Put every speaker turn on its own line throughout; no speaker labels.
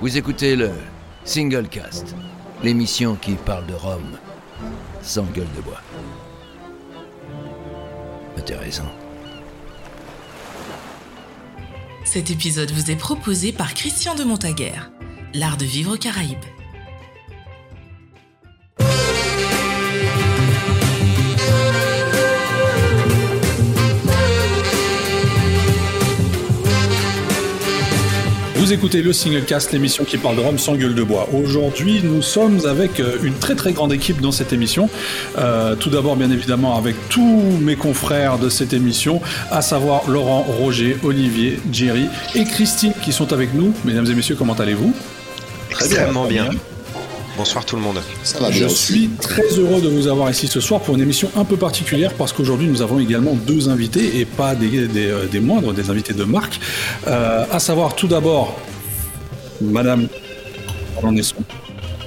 Vous écoutez le Single Cast, l'émission qui parle de Rome sans gueule de bois. Intéressant.
Cet épisode vous est proposé par Christian de Montaguer, l'art de vivre Caraïbes.
Vous écoutez le Single Cast, l'émission qui parle de Rome sans gueule de bois. Aujourd'hui, nous sommes avec euh, une très très grande équipe dans cette émission. Euh, tout d'abord, bien évidemment, avec tous mes confrères de cette émission, à savoir Laurent, Roger, Olivier, Jerry et Christine qui sont avec nous. Mesdames et messieurs, comment allez-vous?
Extrêmement bien. Bonsoir tout le monde.
Ça va Je suis très heureux de vous avoir ici ce soir pour une émission un peu particulière parce qu'aujourd'hui nous avons également deux invités et pas des, des, euh, des moindres, des invités de marque. Euh, à savoir tout d'abord Madame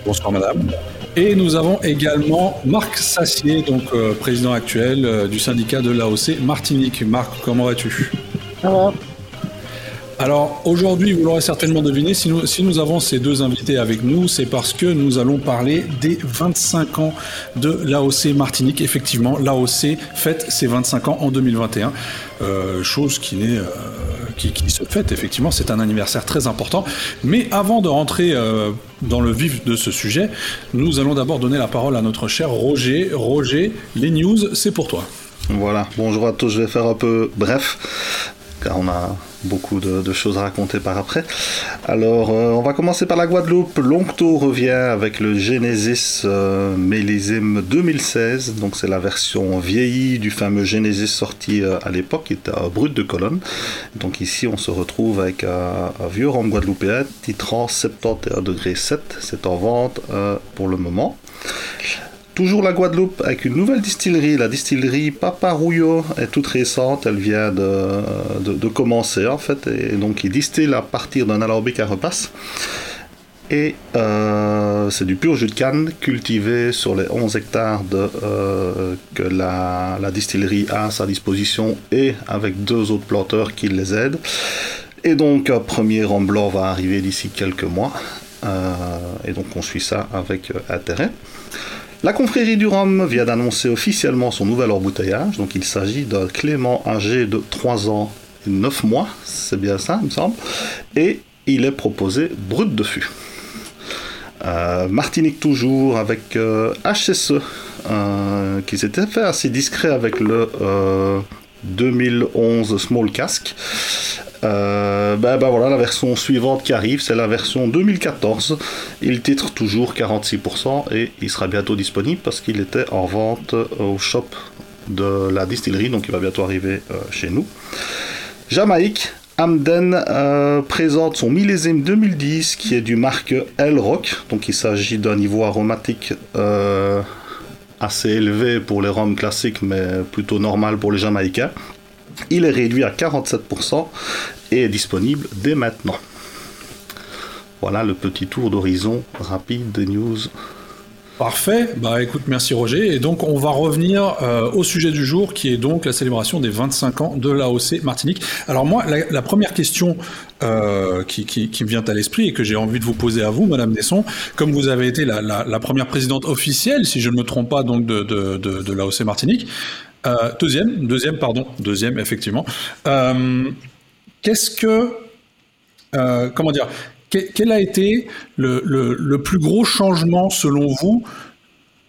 Bonsoir Madame. Et nous avons également Marc Sassier, donc euh, président actuel euh, du syndicat de l'AOC Martinique. Marc, comment vas-tu?
Ça va.
Alors aujourd'hui, vous l'aurez certainement deviné, si nous, avons ces deux invités avec nous, c'est parce que nous allons parler des 25 ans de l'AOC Martinique. Effectivement, l'AOC fête ses 25 ans en 2021, euh, chose euh, qui se fête effectivement, c'est un anniversaire très important. Mais avant de rentrer euh, dans le vif de ce sujet, nous allons d'abord donner la parole à notre cher Roger. Roger, les news, c'est pour toi.
Voilà, bonjour à tous, je vais faire un peu bref, car on a beaucoup de, choses à raconter par après. Alors, euh, on va commencer par la Guadeloupe. L'Oncto revient avec le Genesis euh, millésime 2016, donc c'est la version vieillie du fameux Genesis sorti euh, à l'époque, qui était Brut de Colonne. Donc ici, on se retrouve avec un, vieux rhum guadeloupéen titrant 71 degrés 7. C'est en vente euh, pour le moment. Toujours la Guadeloupe avec une nouvelle distillerie, la distillerie Paparouillo est toute récente, elle vient de, de, commencer en fait, et donc il distille à partir d'un alambic à repasse. Et euh, c'est du pur jus de canne cultivé sur les 11 hectares euh, que la, distillerie a à sa disposition et avec deux autres planteurs qui les aident. Et donc un premier rhum blanc va arriver d'ici quelques mois. Euh, et donc on suit ça avec intérêt. La confrérie du Rhum vient d'annoncer officiellement son nouvel embouteillage. Donc il s'agit d'un Clément âgé de 3 ans et 9 mois, c'est bien ça, il me semble. Et il est proposé brut de fût. Euh, Martinique toujours avec euh, HSE euh, qui s'était fait assez discret avec le euh, 2011 Small Cask. Euh, ben, ben voilà la version suivante qui arrive, c'est la version 2014. Il titre toujours 46% et il sera bientôt disponible parce qu'il était en vente au shop de la distillerie, donc il va bientôt arriver euh, chez nous. Jamaïque, Hamden euh, présente son millésime 2010 qui est du marque El Rock, donc il s'agit d'un niveau aromatique assez élevé pour les rhums classiques mais plutôt normal pour les Jamaïcains. Il est réduit à 47% et est disponible dès maintenant. Voilà le petit tour d'horizon rapide des news.
Parfait, bah écoute, merci Roger. Et donc on va revenir euh, au sujet du jour qui est donc la célébration des 25 ans de l'AOC Martinique. Alors moi, la, première question euh, qui, me vient à l'esprit et que j'ai envie de vous poser à vous, Madame Desson, comme vous avez été la première présidente officielle, si je ne me trompe pas, donc de, de, de, de l'AOC Martinique, euh, deuxième, deuxième, pardon, deuxième, effectivement. Euh, Qu'est-ce que, euh, comment dire, quel, a été le, plus gros changement selon vous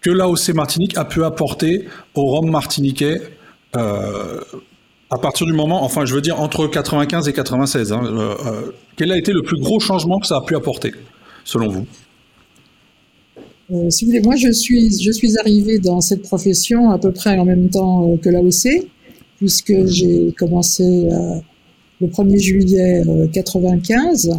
que l'AOC Martinique a pu apporter au Rhum martiniquais à partir du moment, enfin, je veux dire entre 95 et 96. Hein, quel a été le plus gros changement que ça a pu apporter, selon vous?
Euh, si vous voulez, moi je suis, je suis arrivée dans cette profession à peu près en même temps euh, que l'AOC, puisque j'ai commencé euh, le 1er juillet euh, 95.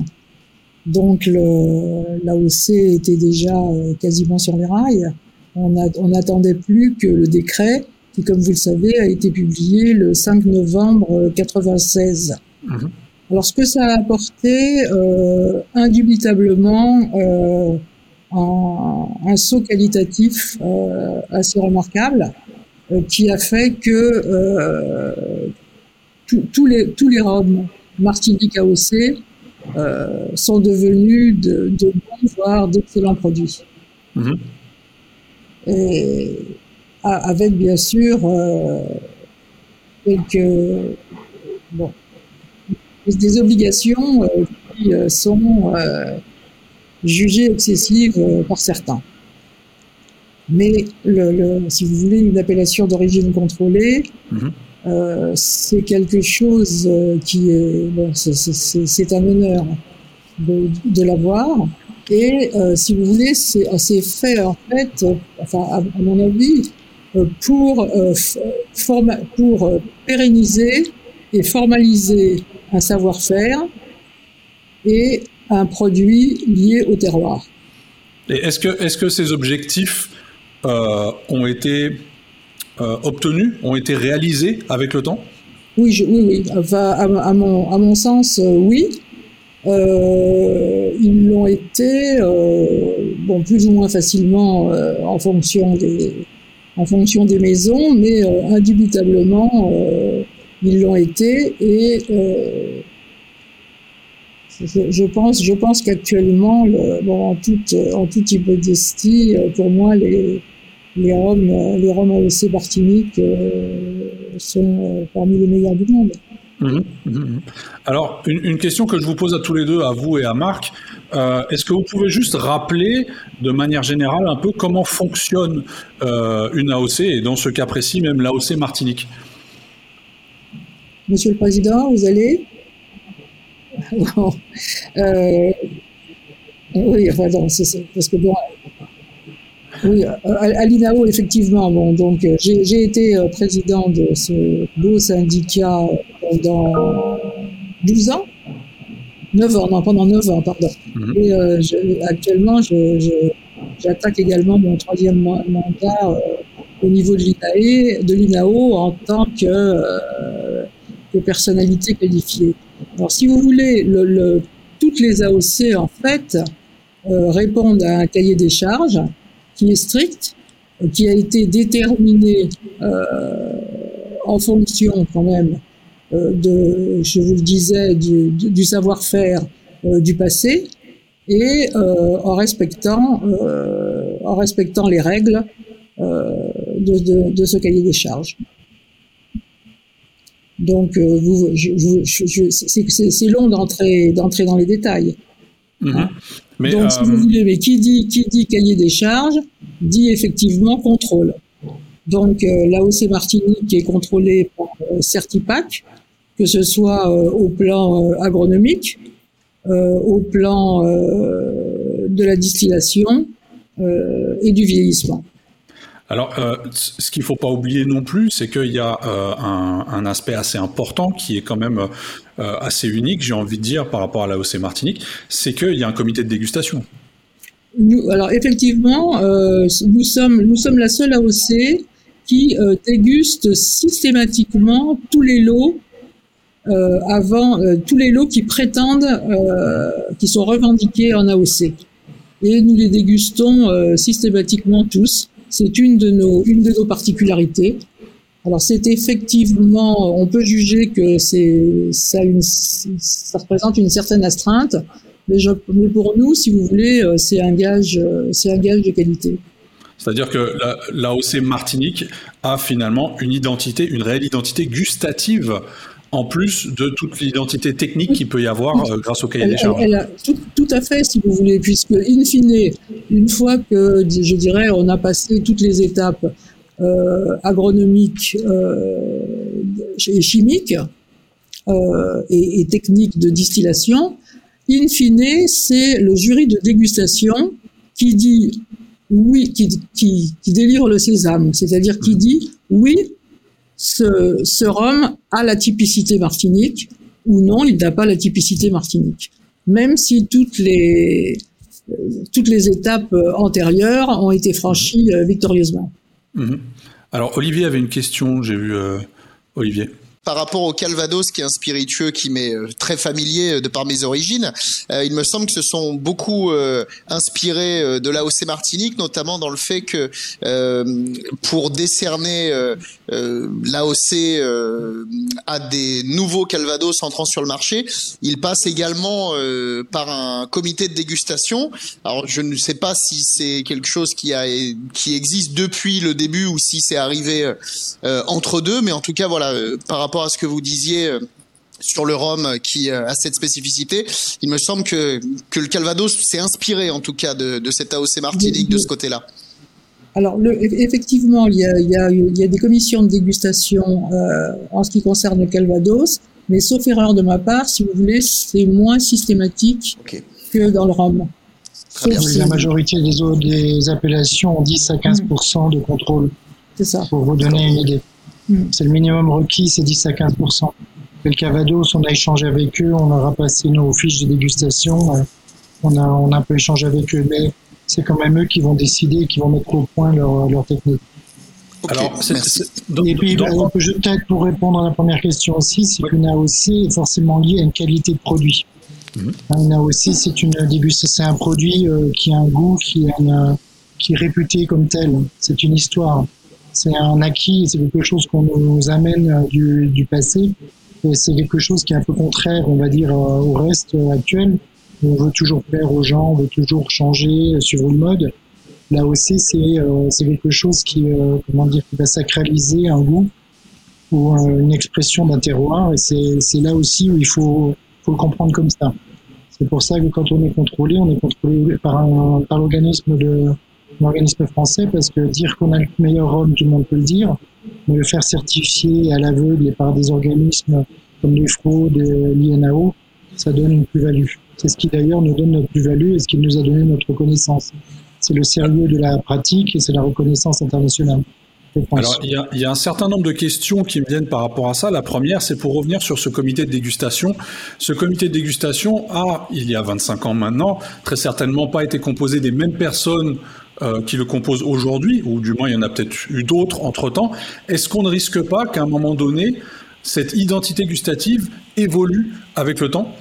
Donc l'AOC était déjà quasiment sur les rails. On n'attendait plus que le décret, qui, comme vous le savez, a été publié le 5 novembre 96.
Mhm.
Alors, ce que ça a apporté, euh, indubitablement, euh, un, un saut qualitatif euh, assez remarquable euh, qui a fait que euh, tous les tous les Roms Martinique AOC sont devenus de, de bons, voire d'excellents produits. Mhm. Et avec bien sûr quelques bon, des obligations qui sont jugées excessives par certains. Mais le, si vous voulez une appellation d'origine contrôlée, mhm. euh, c'est quelque chose euh, qui est, bon, c'est un honneur de, de l'avoir. Et euh, si vous voulez, c'est fait en fait, enfin à, mon avis, euh, pour euh, forma, pour pérenniser et formaliser un savoir-faire et un produit lié au terroir.
Et est-ce que, est-ce que ces objectifs euh, ont été euh, obtenus, ont été réalisés avec le temps?
Oui, oui, oui. Enfin, à, mon, à mon sens, euh, oui. ils l'ont été, bon, plus ou moins facilement en fonction des, en fonction des maisons, mais indubitablement, ils l'ont été et je, pense, je pense qu'actuellement, bon, en toute, en toute hypodestie, pour moi, les, les Roms, les Roms AOC Martinique euh, sont euh, parmi les meilleurs du monde.
Mhm, mhm, mhm. Alors, une, question que je vous pose à tous les deux, à vous et à Marc, euh, est-ce que vous pouvez juste rappeler de manière générale un peu comment fonctionne une AOC, et dans ce cas précis même l'AOC Martinique?
Monsieur le Président, vous allez? Oui, enfin, non, c'est parce que bon, oui, à, l'INAO, effectivement. Bon, donc, euh, j'ai été euh, président de ce beau syndicat pendant 12 ans. 9 ans, non, pendant 9 ans, pardon. Mhm. Et euh, actuellement, j'attaque également mon troisième mandat au niveau de l'INAE, de l'INAO en tant que, que, personnalité qualifiée. Alors, si vous voulez, le, toutes les AOC, en fait, répondent à un cahier des charges qui est strict, qui a été déterminé euh, en fonction quand même euh, de, je vous le disais, du, du savoir-faire euh, du passé et euh, en respectant, euh, en respectant les règles de, de, de, ce cahier des charges. Donc, vous, je, je, je, c'est long d'entrer dans les détails.
Mm-hmm. Hein
donc, si vous euh, voulez, mais qui dit, qui dit cahier des charges, dit effectivement contrôle. Donc, euh, l'AOC Martinique est contrôlée par euh, Certipac, que ce soit euh, au plan agronomique, au plan de la distillation et du vieillissement.
Alors, euh, ce qu'il faut pas oublier non plus, c'est qu'il y a euh, un, aspect assez important qui est quand même euh, assez unique, j'ai envie de dire, par rapport à la l'AOC Martinique, c'est qu'il y a un comité de dégustation.
Alors effectivement, nous sommes nous sommes la seule AOC qui déguste systématiquement tous les lots avant tous les lots qui prétendent, qui sont revendiqués en AOC, et nous les dégustons systématiquement tous. C'est une de nos une de nos particularités. Alors c'est effectivement, on peut juger que c'est ça, représente une certaine astreinte, mais, mais, pour nous, si vous voulez, euh, c'est un gage, euh, c'est un gage de qualité.
C'est-à-dire que l'AOC Martinique a finalement une identité, une réelle identité gustative en plus de toute l'identité technique qu'il peut y avoir euh, grâce au cahier des charges.
Elle, a tout, à fait, si vous voulez, puisque in fine, une fois que, je dirais, on a passé toutes les étapes euh, agronomiques euh, et chimiques et, et, techniques de distillation, in fine, c'est le jury de dégustation qui dit oui, qui, qui, qui délivre le sésame, c'est-à-dire qui dit oui, ce, ce rhum a la typicité martinique ou non, il n'a pas la typicité martinique. Même si toutes les, toutes les étapes antérieures ont été franchies euh, victorieusement.
Mhm. Alors Olivier avait une question, j'ai vu euh, Olivier.
Par rapport au Calvados, qui est un spiritueux qui m'est euh, très familier euh, de par mes origines, euh, il me semble que ce sont beaucoup inspirés de l'AOC Martinique, notamment dans le fait que pour décerner l'AOC à des nouveaux Calvados entrant sur le marché, il passe également par un comité de dégustation. Alors je ne sais pas si c'est quelque chose qui qui existe depuis le début ou si c'est arrivé entre deux, mais en tout cas voilà par rapport à ce que vous disiez euh, sur le rhum qui euh, a cette spécificité. Il me semble que, que le Calvados s'est inspiré en tout cas de, de cette AOC Martinique de ce côté-là.
Alors, le, effectivement, il y, a, il, y a, il y, a, des commissions de dégustation euh, en ce qui concerne le Calvados, mais sauf erreur de ma part, si vous voulez, c'est moins systématique que dans le rhum.
La majorité des, autres, des appellations ont 10 à 15 de contrôle.
C'est ça.
Pour vous donner une idée. Hmm. C'est le minimum requis, c'est 10 à 15% Le Cavados, on a échangé avec eux, on leur a passé nos fiches de dégustation, euh, on a, on a un peu échangé avec eux, mais c'est quand même eux qui vont décider, qui vont mettre au point leur, leur technique.
Alors,
et puis, donc, peut-être pour répondre à la première question aussi, c'est qu'une AOC est forcément liée à une qualité de produit. Mmh. Une AOC, c'est une c'est un produit euh, qui a un goût, qui, a qui est réputé comme tel. C'est une histoire c'est un acquis, c'est quelque chose qu'on nous amène euh, du, du passé. Et c'est quelque chose qui est un peu contraire, on va dire, euh, au reste euh, actuel. On veut toujours plaire aux gens, on veut toujours changer, suivre le mode. Là aussi, c'est c'est quelque chose qui, comment dire, qui va sacraliser un goût ou une expression d'un terroir. Et c'est là aussi où il faut, faut le comprendre comme ça. C'est pour ça que quand on est contrôlé, on est contrôlé par, par l'organisme de, organisme français parce que dire qu'on a le meilleur homme, tout le monde peut le dire, mais le faire certifier à l'aveugle et par des organismes comme l'UFRO, l'INAO, ça donne une plus-value. C'est ce qui d'ailleurs nous donne notre plus-value et ce qui nous a donné notre reconnaissance. C'est le sérieux de la pratique et c'est la reconnaissance internationale.
Alors, il y, a, il y, a, un certain nombre de questions qui me viennent par rapport à ça. La première, c'est pour revenir sur ce comité de dégustation. Ce comité de dégustation a, il y a 25 ans maintenant, très certainement pas été composé des mêmes personnes euh, qui le composent aujourd'hui, ou du moins il y en a peut-être eu d'autres entre-temps, est-ce qu'on ne risque pas qu'à un moment donné, cette identité gustative évolue avec le temps?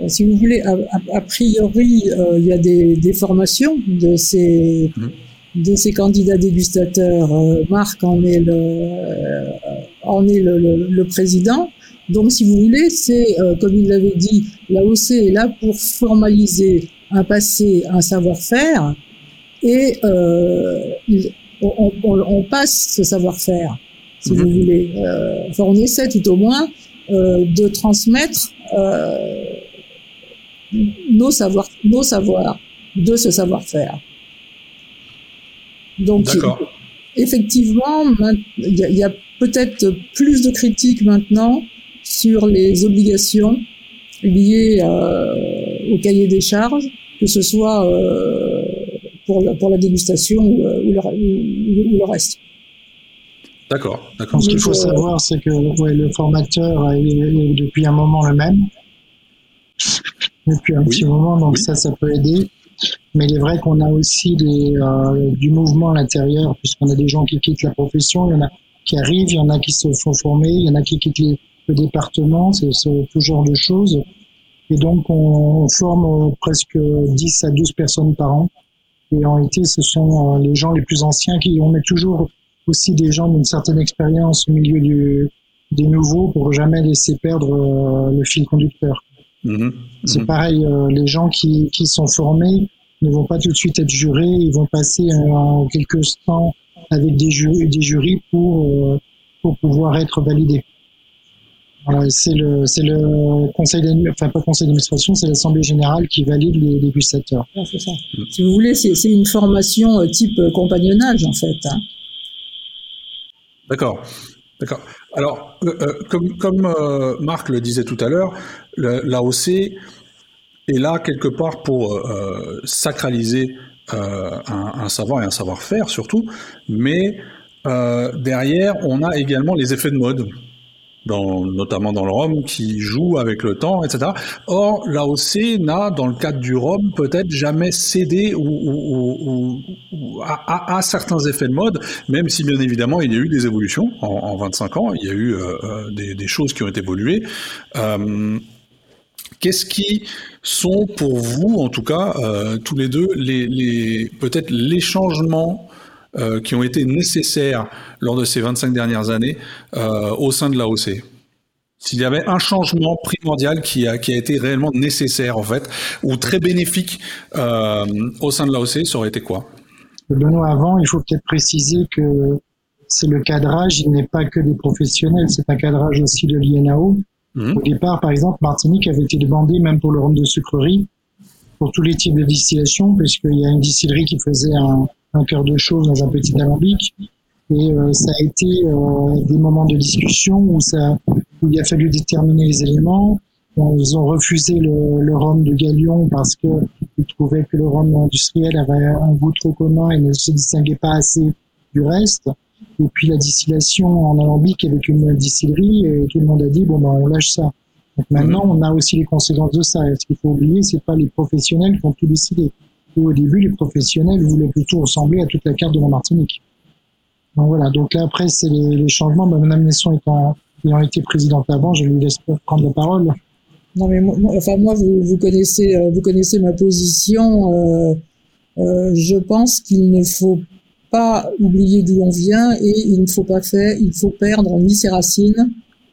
Euh, si vous voulez, a, priori, euh, il y a des, formations de ces, mmh. de ces candidats dégustateurs. Marc en est le, en est le, le, président. Donc, si vous voulez, c'est, comme il l'avait dit, l'AOC est là pour formaliser un passé, un savoir-faire, et euh, on, on, on, passe ce savoir-faire, si vous mhm. voulez. Euh, enfin, on essaie tout au moins euh, de transmettre euh, nos savoirs, nos savoirs de ce savoir-faire. Donc, effectivement, il y a, a peut-être plus de critiques maintenant sur les obligations liées euh, au cahier des charges que ce soit euh, pour, la, pour la dégustation ou, euh, ou, le, ou, le, reste.
D'accord, d'accord.
Ce qu'il faut savoir, c'est que ouais, le formateur est, depuis un moment le même, depuis un petit moment, donc ça, ça peut aider. Mais il est vrai qu'on a aussi des, euh, du mouvement à l'intérieur, puisqu'on a des gens qui quittent la profession, il y en a qui arrivent, il y en a qui se font former, il y en a qui quittent le département, c'est ce genre de choses. Et donc, on forme presque 10 à 12 personnes par an. Et en été, ce sont euh, les gens les plus anciens qui, on met toujours aussi des gens d'une certaine expérience au milieu du, des nouveaux pour jamais laisser perdre euh, le fil conducteur. Mmh C'est mmh pareil, euh, les gens qui, qui sont formés ne vont pas tout de suite être jurés, ils vont passer en quelques temps avec des, jurys, des jurys pour, pour pouvoir être validés c'est le, c'est le conseil enfin pas conseil d'administration, c'est l'assemblée générale qui valide les dégustateurs.
Ah. Si vous voulez, c'est, une formation euh, type euh, compagnonnage en fait. Hein.
D'accord. D'accord. Alors, euh, comme, comme Marc le disait tout à l'heure, l'AOC est là quelque part pour sacraliser un, un, savoir et un savoir-faire surtout, mais derrière, on a également les effets de mode. Dans, notamment dans le rhum, qui joue avec le temps, etc. Or, l'AOC n'a, dans le cadre du rhum, peut-être jamais cédé ou, ou, ou, à, à, certains effets de mode, même si bien évidemment il y a eu des évolutions en, en 25 ans, il y a eu euh, euh, des, choses qui ont évolué. Euh, Qu'est-ce qui sont pour vous, en tout cas, tous les deux, les, les peut-être les changements euh, qui ont été nécessaires lors de ces 25 dernières années euh, au sein de l'AOC S'il y avait un changement primordial qui a, qui a été réellement nécessaire, en fait, ou très bénéfique euh, au sein de l'AOC, ça aurait été quoi?
Benoît, avant, il faut peut-être préciser que c'est le cadrage, il n'est pas que des professionnels, c'est un cadrage aussi de l'INAO. Mmh. Au départ, par exemple, Martinique avait été demandé, même pour le rhum de sucrerie, pour tous les types de distillation, puisqu'il y a une distillerie qui faisait un, un cœur de chose dans un petit alambic. Et euh, ça a été euh, des moments de discussion où, ça, où il a fallu déterminer les éléments. Ils ont refusé le, le rhum de Galion parce qu'ils trouvaient que le rhum industriel avait un goût trop commun et ne se distinguait pas assez du reste. Et puis la distillation en alambic avec une distillerie, et tout le monde a dit bon ben on lâche ça. Donc maintenant on a aussi les conséquences de ça. Et ce qu'il faut oublier, c'est pas les professionnels qui ont tout décidé. Au début les professionnels voulaient plutôt ressembler à toute la carte de la Martinique. Donc voilà. Donc là après c'est les, changements. Madame Nesson étant ayant été présidente avant, je lui laisse prendre la parole.
Non mais moi, enfin moi vous, vous connaissez ma position. Euh, euh, je pense qu'il ne faut pas oublier d'où on vient et il ne faut pas faire, il faut perdre ni ses racines,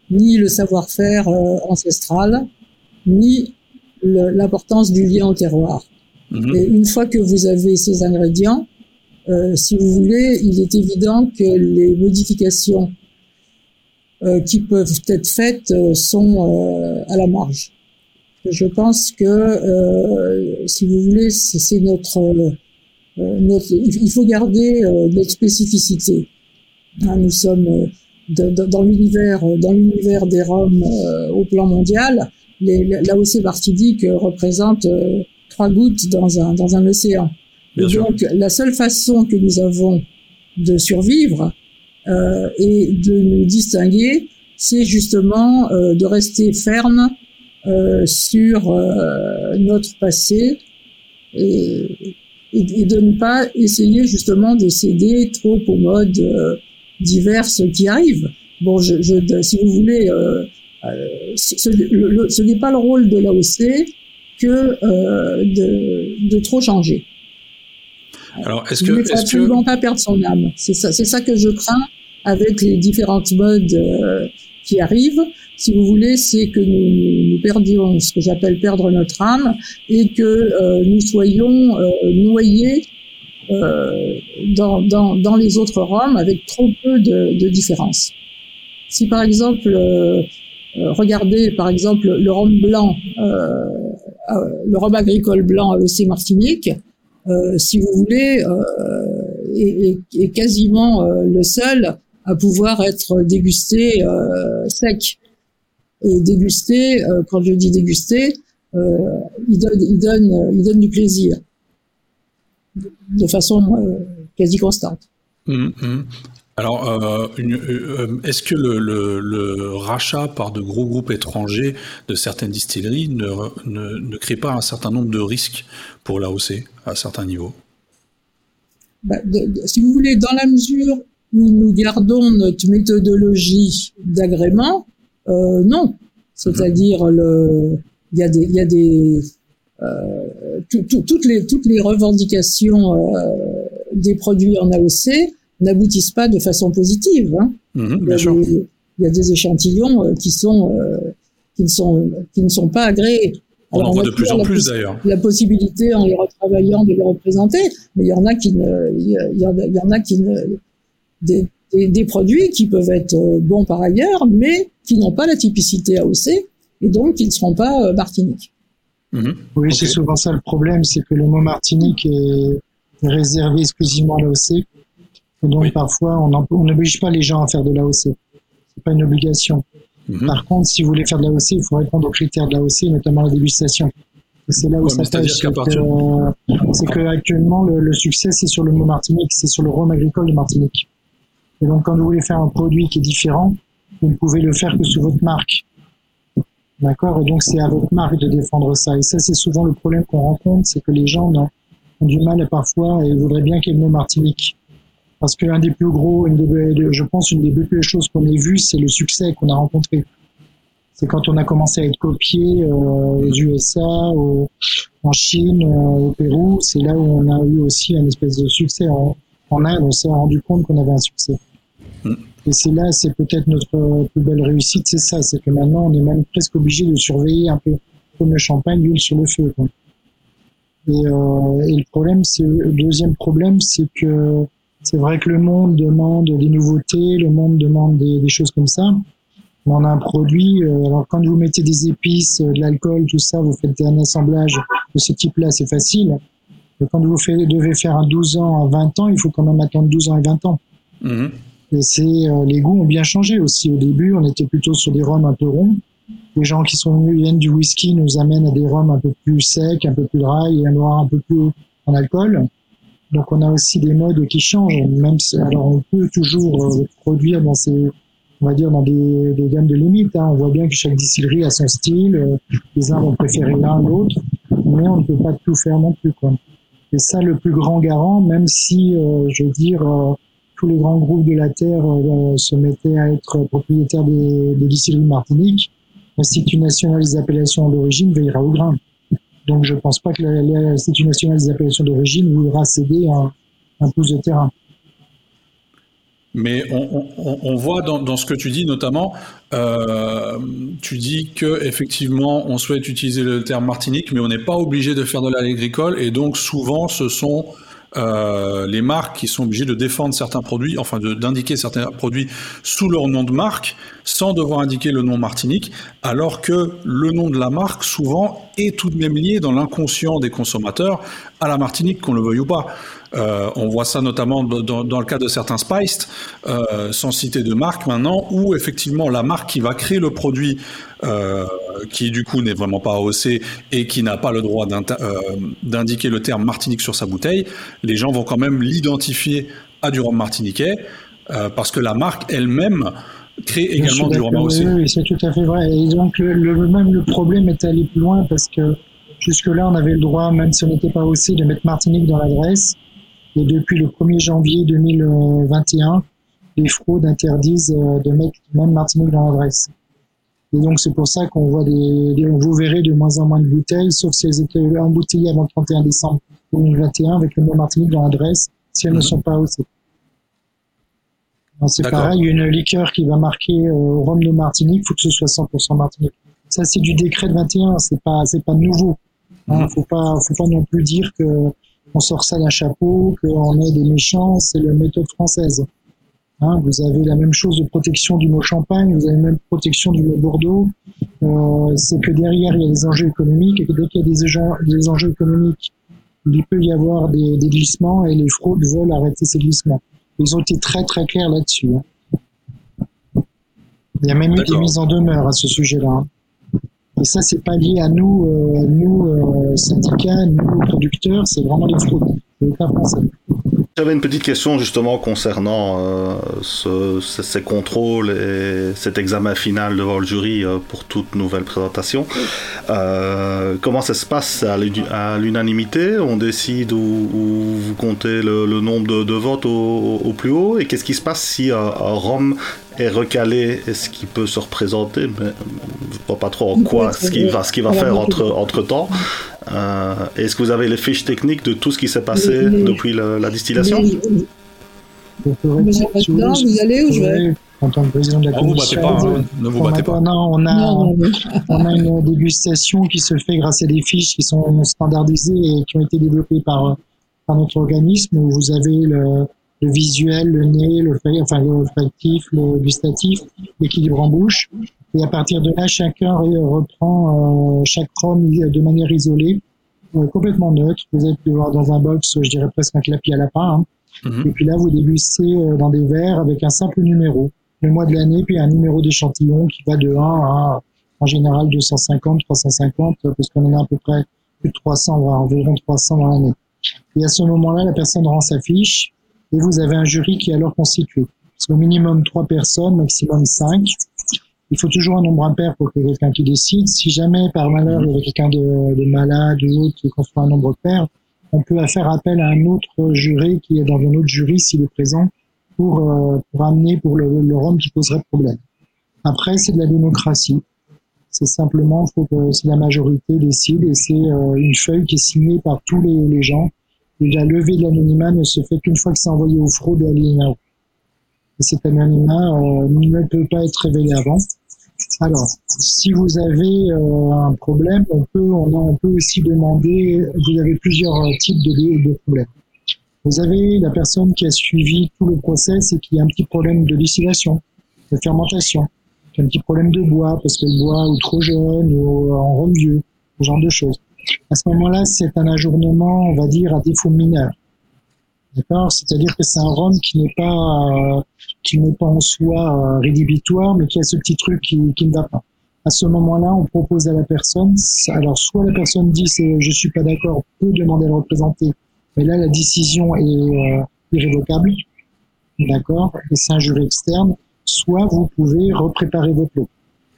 ni le savoir-faire euh, ancestral, ni l'importance du lien au terroir. Mmh. Et une fois que vous avez ces ingrédients, euh, si vous voulez, il est évident que les modifications euh, qui peuvent être faites euh, sont euh, à la marge. Je pense que, euh, si vous voulez, c'est notre euh, notre, il faut garder notre spécificité. Hein, nous sommes dans l'univers, dans l'univers des Roms au plan mondial. L'AOC Martinique représente trois gouttes dans un dans un océan. Donc la seule façon que nous avons de survivre euh, et de nous distinguer, c'est justement euh, de rester ferme euh, sur notre passé et, et, de ne pas essayer justement de céder trop aux modes diverses qui arrivent. Bon, je, je, si vous voulez, ce, ce n'est pas le rôle de l'AOC que euh, de, de, trop changer.
Alors, est-ce que,
il ne faut absolument que... pas perdre son âme. C'est ça, c'est ça que je crains avec les différentes modes euh, qui arrivent si vous voulez, c'est que nous, nous, perdions ce que j'appelle perdre notre âme et que euh, nous soyons euh, noyés euh, dans, dans, dans, les autres Roms avec trop peu de, de différence. Si par exemple, regardez par exemple le rhum blanc, le rhum agricole blanc à l'OC Martinique, si vous voulez, est, est, quasiment le seul à pouvoir être dégusté sec et déguster, euh, quand je dis déguster, euh, il, donne, il, donne, il donne du plaisir de façon euh, quasi constante.
Mmh, mmh. Alors, euh, euh, est-ce que le, rachat par de gros groupes étrangers de certaines distilleries ne, ne, ne crée pas un certain nombre de risques pour l'AOC à certains niveaux?
Bah, Si vous voulez, dans la mesure où nous gardons notre méthodologie d'agrément, euh, non, c'est-à-dire il y a des, y a des euh, tout, tout, toutes les toutes les revendications des produits en AOC n'aboutissent pas de façon positive. Hein.
Mmh,
il, y a des, il, y a des, échantillons euh, qui sont euh, qui ne sont qui ne sont pas agréés.
On en voit de plus en plus d'ailleurs.
La possibilité en les retravaillant de les représenter, mais il y en a qui ne, il y, en a, il y en a qui ne, des, des, des, produits qui peuvent être euh, bons par ailleurs, mais qui n'ont pas la typicité AOC et donc qui ne seront pas euh, Martinique.
Mmh. Oui, okay. c'est souvent ça le problème, c'est que le mot Martinique est réservé exclusivement à l'AOC. Et donc oui. parfois, on n'oblige pas les gens à faire de l'AOC. C'est pas une obligation. Mmh. Par contre, si vous voulez faire de l'AOC, il faut répondre aux critères de l'AOC, notamment la dégustation. C'est là où ouais, ça pêche. C'est que, actuellement, le, le succès, c'est sur le mot Martinique, c'est sur le rhum agricole de Martinique. Et donc, quand vous voulez faire un produit qui est différent, vous ne pouvez le faire que sous votre marque. D'accord? Et donc, c'est à votre marque de défendre ça. Et ça, c'est souvent le problème qu'on rencontre, c'est que les gens ont, du mal parfois et voudraient bien qu'il y ait le mot Martinique. Parce qu'un des plus gros, une des, je pense, une des plus belles choses qu'on ait vues, c'est le succès qu'on a rencontré. C'est quand on a commencé à être copié euh, aux USA, en Chine, euh, au Pérou, c'est là où on a eu aussi un espèce de succès. En, en Inde, on s'est rendu compte qu'on avait un succès. Mm. Et c'est là, c'est peut-être notre plus belle réussite, c'est ça, c'est que maintenant on est même presque obligé de surveiller un peu comme le champagne, l'huile sur le feu. Et, euh, et, le problème, c'est le deuxième problème, c'est que c'est vrai que le monde demande des nouveautés, le monde demande des, des choses comme ça. On a un produit, euh, alors quand vous mettez des épices, euh, de l'alcool, tout ça, vous faites un assemblage de ce type-là, c'est facile. Mais quand vous devez faire un 12 ans à 20 ans, il faut quand même attendre 12 ans et 20 ans. Mm-hmm. Et c'est euh, les goûts ont bien changé aussi. Au début, on était plutôt sur des rhums un peu ronds. Les gens qui sont venus viennent du whisky nous amènent à des rhums un peu plus secs, un peu plus dry et un noir un peu plus en alcool. Donc on a aussi des modes qui changent. Même si, alors on peut toujours euh, produire dans ces, on va dire dans des, des gammes de limites. Hein. On voit bien que chaque distillerie a son style. Euh, les uns vont préférer l'un l'autre, mais on ne peut pas tout faire non plus. Quoi. Et ça, le plus grand garant, même si, je veux dire, tous les grands groupes de la Terre euh, se mettaient à être propriétaires des, des distilleries Martinique, l'Institut national des appellations d'origine veillera au grain. Donc je ne pense pas que l'Institut national des appellations d'origine voudra céder un, un de terrain.
Mais on, voit dans, ce que tu dis notamment, euh, tu dis que effectivement on souhaite utiliser le terme Martinique, mais on n'est pas obligé de faire de l'agricole et donc souvent ce sont euh, les marques qui sont obligées de défendre certains produits, enfin d'indiquer certains produits sous leur nom de marque, sans devoir indiquer le nom Martinique, alors que le nom de la marque, souvent, est tout de même lié dans l'inconscient des consommateurs à la Martinique, qu'on le veuille ou pas. Euh, on voit ça notamment dans, le cas de certains Spiced, euh, sans citer de marque maintenant, où effectivement la marque qui va créer le produit, euh, qui du coup n'est vraiment pas AOC et qui n'a pas le droit d'indiquer le terme Martinique sur sa bouteille, les gens vont quand même l'identifier à du rhum martiniquais, parce que la marque elle-même crée également du rhum AOC.
Oui, c'est tout à fait vrai. Et donc le, même le problème est allé plus loin parce que jusque-là on avait le droit, même si on n'était pas AOC, de mettre Martinique dans l'adresse. Et depuis le 1er janvier 2021, les fraudes interdisent euh, de mettre même Martinique dans l'adresse. Et donc c'est pour ça qu'on voit des, vous verrez de moins en moins de bouteilles, sauf si elles étaient embouteillées avant le 31 décembre 2021 avec le mot Martinique dans l'adresse, si elles ne mhm. sont pas aussi. C'est pareil, une liqueur qui va marquer euh, au rhum de Martinique, il faut que ce soit 100% Martinique. Ça c'est du décret de 21, c'est pas c'est pas nouveau. Il hein, mhm. faut pas faut pas non plus dire que on sort ça d'un chapeau, qu'on est des méchants, c'est la méthode française. Hein, vous avez la même chose de protection du mot champagne, vous avez la même protection du mot Bordeaux. Euh, c'est que derrière, il y a des enjeux économiques et que dès qu'il y a des, des enjeux économiques, il peut y avoir des, glissements et les fraudes veulent arrêter ces glissements. Ils ont été très très clairs là-dessus. Hein. Il y a même eu des mises en demeure à ce sujet-là. Hein. Et ça, c'est pas lié à nous, euh, nous euh, syndicats, nous producteurs, c'est vraiment les fraudes.
J'avais une petite question justement concernant euh, ce, ces contrôles et cet examen final devant le jury euh, pour toute nouvelle présentation. Euh, comment ça se passe à l'unanimité? On décide où, vous comptez le, nombre de, votes au, plus haut? Et qu'est-ce qui se passe si Rome est recalé? Est-ce qu'il peut se représenter? Mais je ne vois pas trop en quoi ce qu'il va, ce va faire entre, entre temps. Euh, est-ce que vous avez les fiches techniques de tout ce qui s'est passé depuis la, distillation
Vous allez ou je vais
en tant que président de la commission.
Hein. ne vous battez pas.
Non, on a, on a une dégustation qui se fait grâce à des fiches qui sont standardisées et qui ont été développées par, par notre organisme où vous avez le, le visuel, le nez, le, enfin, le olfactif, le gustatif, l'équilibre en bouche. Et à partir de là, chacun reprend euh, chaque chrome de manière isolée, complètement neutre. Vous êtes dans un box, je dirais presque un clapier à lapin. Hein. Mhm. Et puis là, vous dégustez euh, dans des verres avec un simple numéro, le mois de l'année, puis un numéro d'échantillon qui va de 1 à en général 250, 350, parce qu'on en a à peu près plus de 300, environ 300 dans l'année. Et à ce moment-là, la personne rend sa fiche et vous avez un jury qui est alors constitué C'est au minimum trois personnes, maximum cinq. Il faut toujours un nombre impair pour que quelqu'un qui décide. Si jamais, par malheur, il y avait quelqu'un de, de, malade ou autre qui construit un nombre pair, on peut faire appel à un autre juré qui est dans un autre jury s'il est présent pour, euh, pour amener pour le, le rhum qui poserait problème. Après, c'est de la démocratie. C'est simplement, faut que si la majorité décide et c'est euh, une feuille qui est signée par tous les, gens. La levée de l'anonymat ne se fait qu'une fois que c'est envoyé aux fraudes et à l'INAO. Et cet anonymat euh, ne peut pas être révélé avant. Alors, si vous avez euh, un problème, on peut, on, peut aussi demander, vous avez plusieurs types de, de, problèmes. Vous avez la personne qui a suivi tout le process et qui a un petit problème de distillation, de fermentation, qui a un petit problème de bois parce qu'elle boit ou trop jeune ou en rhum vieux, ce genre de choses. À ce moment-là, c'est un ajournement, on va dire, à défaut mineur. D'accord? C'est-à-dire que c'est un rhum qui n'est pas, euh, qui n'est pas en soi euh, rédhibitoire, mais qui a ce petit truc qui, qui ne va pas. À ce moment-là, on propose à la personne, alors soit la personne dit c'est je suis pas d'accord, peut demander à le représenter, mais là la décision est euh, irrévocable, d'accord, et c'est un jury externe. Soit vous pouvez repréparer votre lot.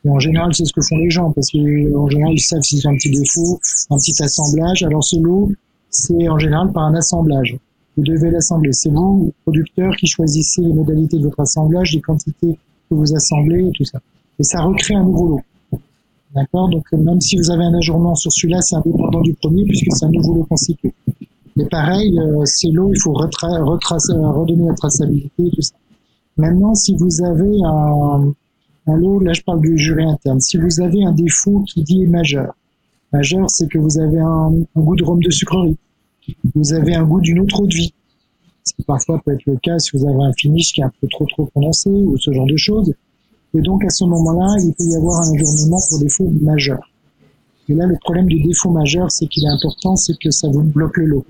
Et en général, c'est ce que font les gens, parce qu'en général, ils savent s'ils ont un petit défaut, un petit assemblage. Alors ce lot, c'est en général par un assemblage vous devez l'assembler. C'est vous, producteur, qui choisissez les modalités de votre assemblage, les quantités que vous assemblez et tout ça. Et ça recrée un nouveau lot. D'accord? Donc même si vous avez un ajournement sur celui-là, c'est indépendant du premier puisque c'est un nouveau lot constitué. Mais pareil, euh, ces il faut redonner la traçabilité et tout ça. Maintenant, si vous avez un, un lot, là je parle du jury interne, si vous avez un défaut qui dit majeur, majeur c'est que vous avez un, un goût de rhum de sucrerie, vous avez un goût d'une autre eau de vie. Ce qui parfois peut être le cas si vous avez un finish qui est un peu trop trop prononcé ou ce genre de choses. Et donc à ce moment-là, il peut y avoir un ajournement pour défaut majeur. Et là, le problème du défaut majeur, c'est qu'il est important, c'est que ça vous bloque le lot.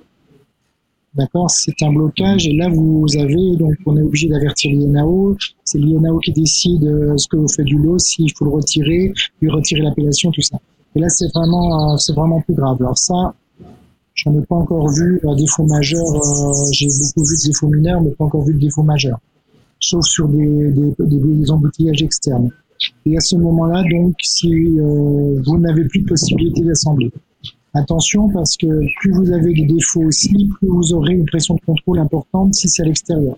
D'accord? C'est un blocage et là vous avez donc on est obligé d'avertir l'INAO. C'est l'INAO qui décide euh, ce que vous faites du lot, s'il faut le retirer, lui retirer l'appellation, tout ça. Et là c'est vraiment euh, c'est vraiment plus grave. Alors ça, J'en ai pas encore vu un défaut majeur. Euh, j'ai beaucoup vu de défauts mineurs, mais pas encore vu de défaut majeur. Sauf sur des, des, des, embouteillages externes. Et à ce moment-là, donc, si euh, vous n'avez plus de possibilité d'assembler. Attention, parce que plus vous avez des défauts aussi, plus vous aurez une pression de contrôle importante si c'est à l'extérieur.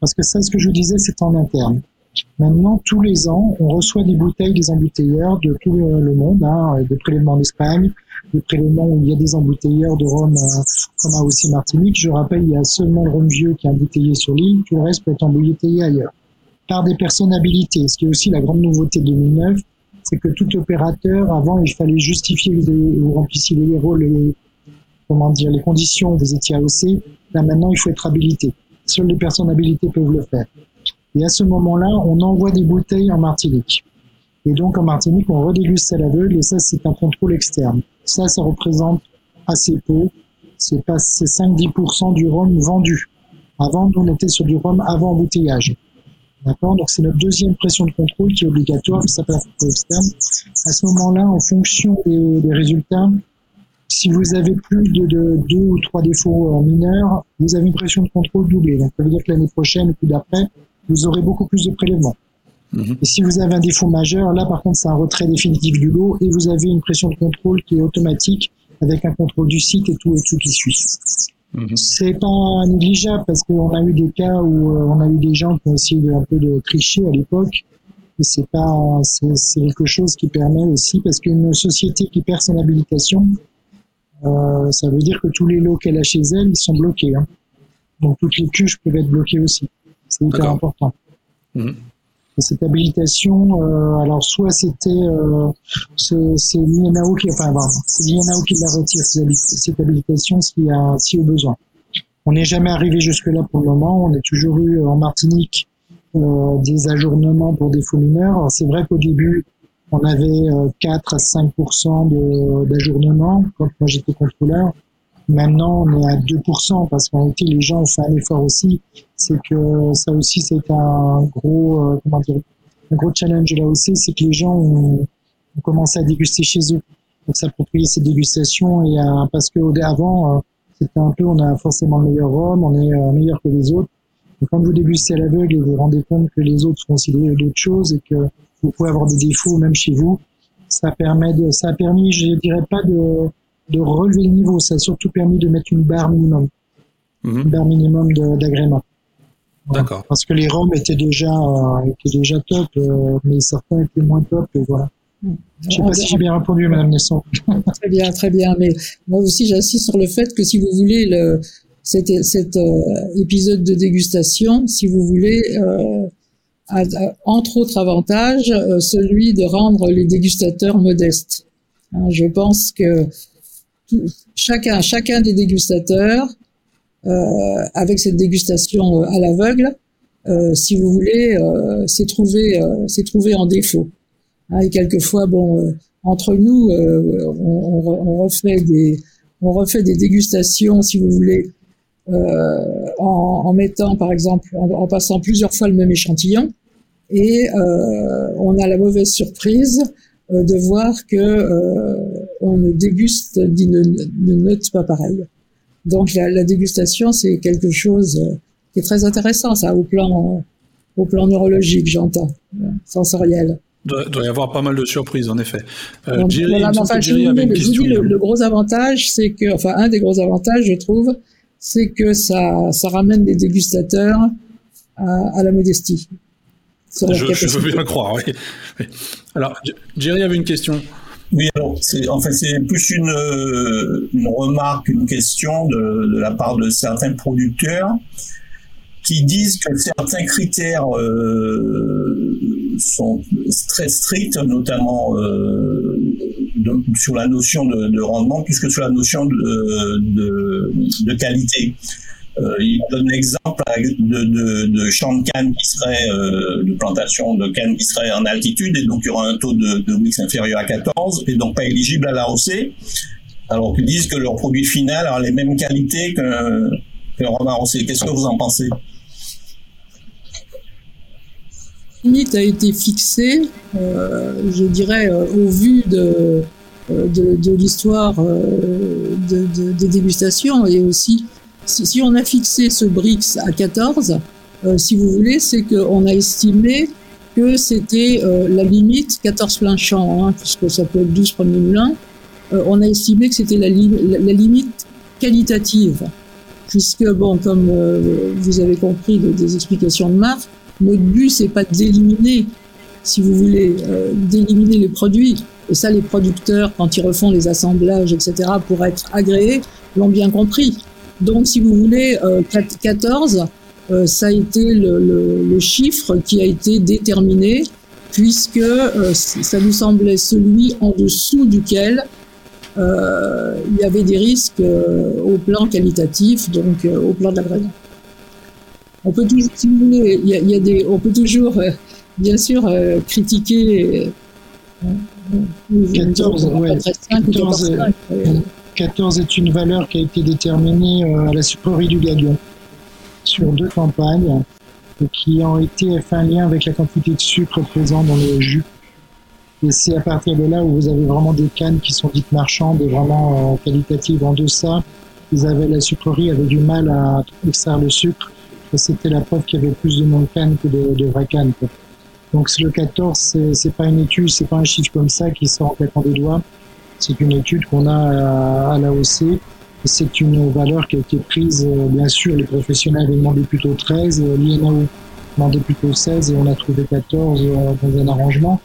Parce que ça, ce que je vous disais, c'est en interne. Maintenant, tous les ans, on reçoit des bouteilles des embouteilleurs de tout le monde, hein, des prélèvements d'Espagne, des prélèvements où il y a des embouteilleurs de rhum euh, comme à aussi Martinique. Je rappelle, il y a seulement le vieux qui est embouteillé sur l'île, tout le reste peut être embouteillé ailleurs. Par des personnes habilitées, ce qui est aussi la grande nouveauté de 2009, c'est que tout opérateur, avant, il fallait justifier, vous remplissiez les rôles, les, comment dire, les conditions, vous étiez AOC. Là, maintenant, il faut être habilité. Seules les personnes habilitées peuvent le faire. Et à ce moment-là, on envoie des bouteilles en Martinique. Et donc, en Martinique, on redéguste à l'aveugle, et ça, c'est un contrôle externe. Ça, ça représente assez peu. C'est pas, c'est 5-10% du rhum vendu. Avant, on était sur du rhum avant embouteillage. D'accord? Donc, c'est notre deuxième pression de contrôle qui est obligatoire, qui s'appelle contrôle externe. À ce moment-là, en fonction des, résultats, si vous avez plus de, de, deux ou trois défauts mineurs, vous avez une pression de contrôle doublée. Donc, ça veut dire que l'année prochaine et puis d'après, vous aurez beaucoup plus de prélèvements. Mhm. Et si vous avez un défaut majeur, là par contre c'est un retrait définitif du lot et vous avez une pression de contrôle qui est automatique avec un contrôle du site et tout et tout qui suit. Mhm. C'est pas négligeable parce qu'on a eu des cas où euh, on a eu des gens qui ont essayé de, un peu de tricher à l'époque. Et c'est pas, c'est quelque chose qui permet aussi parce qu'une société qui perd son habilitation, euh, ça veut dire que tous les lots qu'elle a chez elle, ils sont bloqués. Hein. Donc toutes les cuches peuvent être bloquées aussi. C'est hyper important. Mhm cette habilitation, euh, alors soit c'était euh, c'est l'INAO qui enfin c'est l'INAO qui la retire cette habilitation s'il y a si au besoin. On n'est jamais arrivé jusque là pour le moment. On a toujours eu en Martinique euh, des ajournements pour des faux mineurs. C'est vrai qu'au début on avait 4 à 5 d'ajournement quand moi j'étais contrôleur. Maintenant, on est à 2% parce qu'en réalité, les gens ont fait un effort aussi. C'est que ça aussi, c'est un gros, euh, comment dire, un gros challenge là aussi, c'est que les gens ont, commencé à déguster chez eux. Donc, s'approprier cette dégustation et parce que avant, euh, c'était un peu, on a forcément le meilleur rhum, on est euh, meilleur que les autres. quand vous dégustez à l'aveugle vous vous rendez compte que les autres font aussi d'autres choses et que vous pouvez avoir des défauts même chez vous, ça permet de, ça a permis, je dirais pas de, de relever le niveau, ça a surtout permis de mettre une barre minimum,
Mhm.
une barre minimum d'agrément.
D'accord.
Parce que les ROM étaient déjà, euh, étaient déjà top, euh, mais certains étaient moins top, et voilà. Je sais pas si j'ai bien répondu, Madame Nesson.
Très bien, très bien. Mais moi aussi, j'insiste sur le fait que si vous voulez le, cet, cet euh, épisode de dégustation, si vous voulez, euh, a, a, entre autres avantages, euh, celui de rendre les dégustateurs modestes. Hein, je pense que chacun, chacun des dégustateurs, euh, avec cette dégustation euh, à l'aveugle, euh, si vous voulez, s'est trouvé, s'est trouvé en défaut. Hein, et quelquefois, bon, entre nous, on, refait des, on refait des dégustations, si vous voulez, en, mettant, par exemple, en, passant plusieurs fois le même échantillon, et on a la mauvaise surprise de voir que on ne déguste d'une note pas pareille. Donc la, la dégustation, c'est quelque chose euh, qui est très intéressant, ça, au plan, au plan neurologique, j'entends, sensoriel.
Il doit, y avoir pas mal de surprises, en effet.
Euh, Donc, Jerry, voilà, enfin, je, dis le, le, gros avantage, c'est que, enfin, un des gros avantages, je trouve, c'est que ça, ça ramène les dégustateurs à, à la modestie.
Je, je, veux bien le croire, oui. oui. Alors, Jerry avait une question.
Oui, alors, c'est, en fait, c'est plus une, une remarque, une question de, la part de certains producteurs qui disent que certains critères euh, sont très stricts, notamment euh, sur la notion de, de, rendement, plus que sur la notion de, de qualité. Euh, il donne l'exemple de, de, de champs canne qui serait euh, de plantation de canne qui serait en altitude et donc il y aura un taux de, de Wix inférieur à 14 et donc pas éligible à l'AOC alors qu'ils disent que leur produit final a les mêmes qualités qu'un qu arrosé. Qu'est-ce que vous en pensez?
Limite a été fixée, euh, je dirais, euh, au vu de, l'histoire euh, de, de, des dégustations et aussi si, on a fixé ce BRICS à 14, euh, si vous voulez, c'est qu'on a estimé que c'était euh, la limite 14 plein champ, hein, puisque ça peut être 12 premiers moulins. Euh, on a estimé que c'était la, li la, la, limite qualitative, puisque bon, comme vous avez compris de, des explications de Marc, notre but c'est pas d'éliminer, si vous voulez, d'éliminer les produits. Et ça, les producteurs, quand ils refont les assemblages, etc., pour être agréés, l'ont bien compris. Donc, si vous voulez, euh, 14, euh, ça a été le, le, le, chiffre qui a été déterminé, puisque euh, ça nous semblait celui en dessous duquel euh, il y avait des risques euh, au plan qualitatif, donc euh, au plan de l'agrément. On peut toujours, si vous voulez, il y a, il y a des, on peut toujours, euh, bien sûr, critiquer.
14, ouais. 14, 14 est une valeur qui a été déterminée à la sucrerie du Galion sur deux campagnes qui ont été fait un lien avec la quantité de sucre présent dans le jus. Et c'est à partir de là où vous avez vraiment des cannes qui sont dites marchandes et vraiment euh, qualitatives. En deçà, vous avez la sucrerie avait du mal à extraire le sucre. C'était la preuve qu'il y avait plus de non-cannes que de, de vraies cannes. Donc le 14, c'est pas une étude, c'est pas un chiffre comme ça qui sort en claquant des doigts. C'est une étude qu'on a à, l'AOC. C'est une valeur qui a été prise, euh, bien sûr, les professionnels avaient demandé plutôt 13, l'INAO demandait plutôt 16 et on a trouvé 14 euh, dans un arrangement.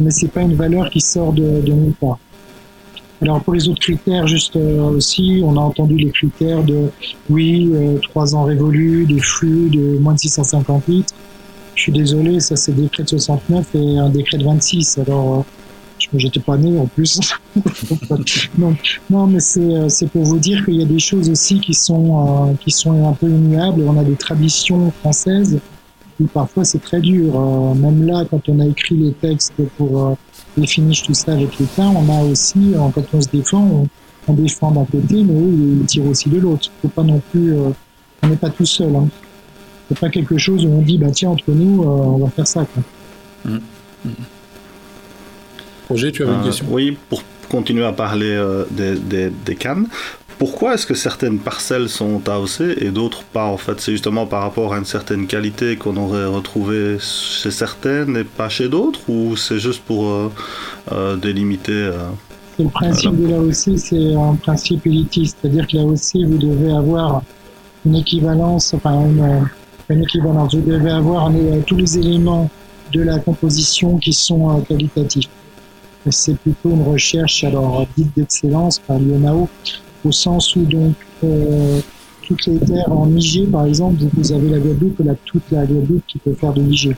Mais c'est pas une valeur qui sort de, nulle part. Alors pour les autres critères, juste euh, aussi, on a entendu les critères de oui, euh, 3 ans révolus, des flux de moins de 650 litres. Je suis désolé, ça c'est décret de 69 et un décret de 26. Alors euh, j'étais pas né en plus. non, mais c'est c'est pour vous dire qu'il y a des choses aussi qui sont euh, qui sont un peu immuables. On a des traditions françaises où parfois c'est très dur. Euh, même là, quand on a écrit les textes pour euh, les finishes tout ça avec pains, on a aussi, quand on se défend, on, défend d'un côté, mais eux, ils tirent aussi de l'autre. Faut pas non plus, euh, on n'est pas tout seul. Hein. C'est pas quelque chose où on dit bah tiens entre nous, on va faire ça. Quoi.
Mmh. Mmh. Roger, tu avais une question
Oui, pour continuer à parler euh, des, des, des, cannes. pourquoi est-ce que certaines parcelles sont AOC et d'autres pas en fait? C'est justement par rapport à une certaine qualité qu'on aurait retrouvée chez certaines et pas chez d'autres ou c'est juste pour euh, euh, délimiter euh,
Le principe de l'AOC, c'est un principe élitiste, c'est-à-dire que l'AOC, vous devez avoir une équivalence, enfin une, une équivalence, vous devez avoir tous les éléments de la composition qui sont qualitatifs. C'est plutôt une recherche alors dite d'excellence par l'INAO au sens où donc euh, toutes les terres en IG, par exemple, vous avez la Guadeloupe la, toute la Guadeloupe qui peut faire de l'IG.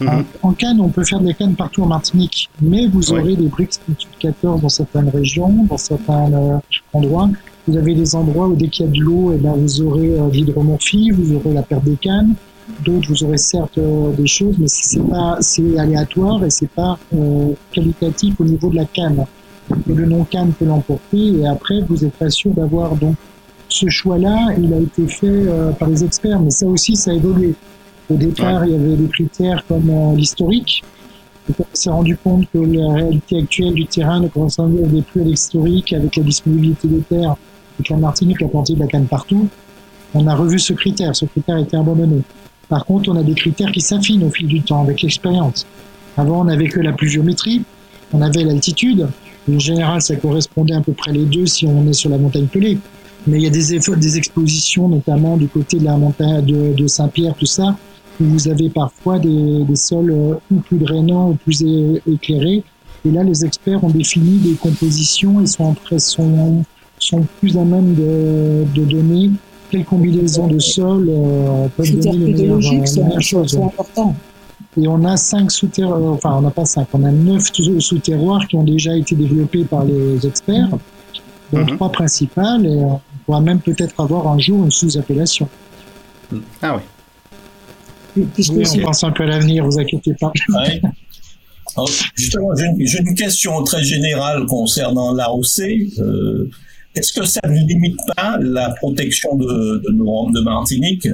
Mhm. En, canne, on peut faire des cannes partout en Martinique, mais vous aurez des briques 14 dans certaines régions, dans certains euh, endroits. Vous avez des endroits où dès qu'il y a de l'eau, et eh ben, vous aurez euh, l'hydromorphie, vous aurez la perte des cannes. D'autres, vous aurez certes euh, des choses, mais c'est pas, c'est aléatoire et c'est pas qualitatif au niveau de la canne et le non-CAN peut l'emporter. Et après, vous n'êtes pas sûr d'avoir donc ce choix-là. Il a été fait euh, par les experts, mais ça aussi, ça a évolué. Au départ, il y avait des critères comme euh, l'historique. on s'est rendu compte que la réalité actuelle du terrain ne correspondait plus à l'historique, avec la disponibilité des terres, et que la Martinique a planté de la canne partout. On a revu ce critère. Ce critère a été abandonné. Par contre, on a des critères qui s'affinent au fil du temps avec l'expérience. Avant, on n'avait que la pluviométrie, on avait l'altitude, en général, ça correspondait à peu près les deux si on est sur la montagne pelée. Mais il y a des, des expositions, notamment du côté de la montagne de, Saint-Pierre, tout ça, où vous avez parfois des, sols euh, ou plus drainants ou plus éclairés. Et là, les experts ont défini des compositions et sont, sont, sont plus à même de, de donner quelle combinaison de sols euh, peuvent donner les meilleures, euh, choses. C'est important. Et on a cinq sous-terroirs, euh, enfin on n'a pas cinq, on a neuf sous-terroirs qui ont déjà été développés par les experts, dont mhm. trois principales, et on pourra même peut-être avoir un jour une sous-appellation.
Ah
oui. oui on pense un peu à l'avenir, vous inquiétez pas.
justement, j'ai une, question très générale concernant l'AOC. Euh, Est-ce que ça ne limite pas la protection de, de nos de Martinique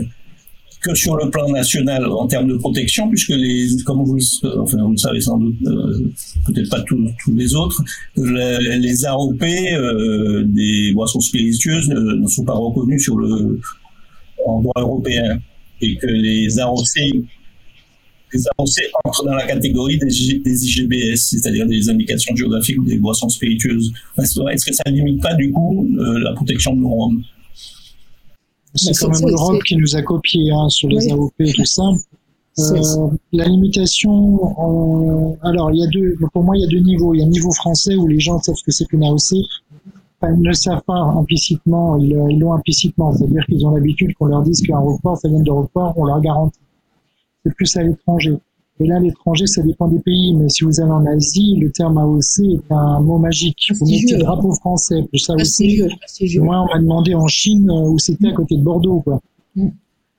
que sur le plan national en termes de protection, puisque les, comme vous, le savez sans doute, euh, peut-être pas tous, les autres, les, les AOP euh, des boissons spiritueuses ne, sont pas reconnus sur le en droit européen et que les AOC les AOC entrent dans la catégorie des, des IGBS, c'est-à-dire des indications géographiques des boissons spiritueuses. Est-ce que ça ne limite pas du coup euh, la protection de nos
c'est quand même l'Europe qui nous a copié hein, sur les AOP et tout ça. Euh, la limitation, euh, alors il y a deux, pour moi il y a deux niveaux. Il y a un niveau français où les gens savent ce que c'est qu'une AOC. Enfin, ils ne le savent pas implicitement, ils l'ont implicitement, c'est-à-dire qu'ils ont l'habitude qu'on leur dise qu'un report, ça vient de report, on leur garantit. C'est plus à l'étranger. Et là, l'étranger, ça dépend des pays. Mais si vous allez en Asie, le terme AOC est un mot magique. Vous mettez le drapeau français, plus AOC. Moi, on m'a demandé en Chine euh, où c'était à côté de Bordeaux, quoi. Mm.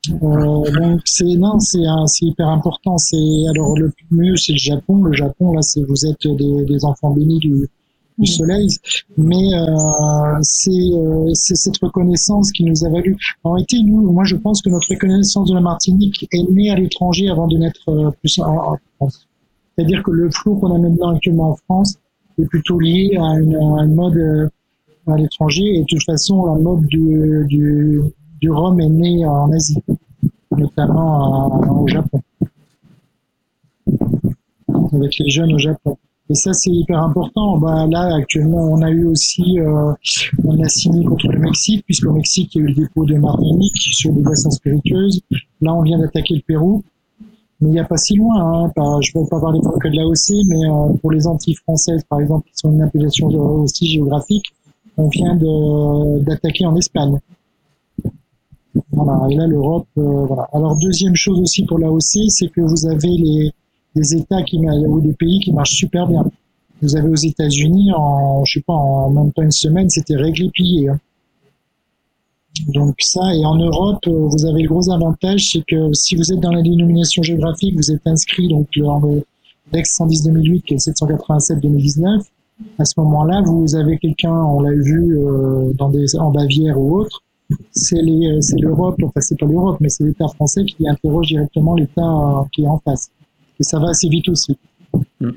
Euh, donc c'est non, c'est c'est hyper important. C'est alors le mieux, c'est le Japon. Le Japon, là, c'est vous êtes des, des enfants bénis du, du soleil, mais euh, euh, c'est cette reconnaissance qui nous a valu. En réalité, nous, moi, je pense que notre reconnaissance de la Martinique est née à l'étranger avant de naître euh, plus en, France. C'est-à-dire que le flou qu'on a maintenant actuellement en France est plutôt lié à une, à une mode euh, à l'étranger, et de toute façon, la mode du, du, du rhum est née en Asie, notamment au Japon, avec les jeunes au Japon. Et ça, c'est hyper important. Bah, là, actuellement, on a eu aussi, euh, on a signé contre le Mexique, puisqu'au Mexique, il y a eu le dépôt de Martinique sur des boissons spiritueuses. Là, on vient d'attaquer le Pérou. Mais il n'y a pas si loin. Hein. je ne veux pas parler que de l'AOC, mais euh, pour les Antilles françaises, par exemple, qui sont une appellation aussi géographique, on vient d'attaquer en Espagne. Voilà. Et là, l'Europe, euh. Alors, deuxième chose aussi pour l'AOC, c'est que vous avez les, des États qui ou des pays qui marchent super bien. Vous avez aux États-Unis, en, je sais pas, en même pas une semaine, c'était réglé plié. Hein. Donc ça, et en Europe, euh, vous avez le gros avantage, c'est que si vous êtes dans la dénomination géographique, vous êtes inscrit donc dans le DEX 110-2008 qui est 787-2019. À ce moment-là, vous avez quelqu'un, on l'a vu euh, dans des, en Bavière ou autre, c'est l'Europe, enfin c'est pas l'Europe, mais c'est l'État français qui interroge directement l'État qui est en face et ça va assez vite aussi. Mm.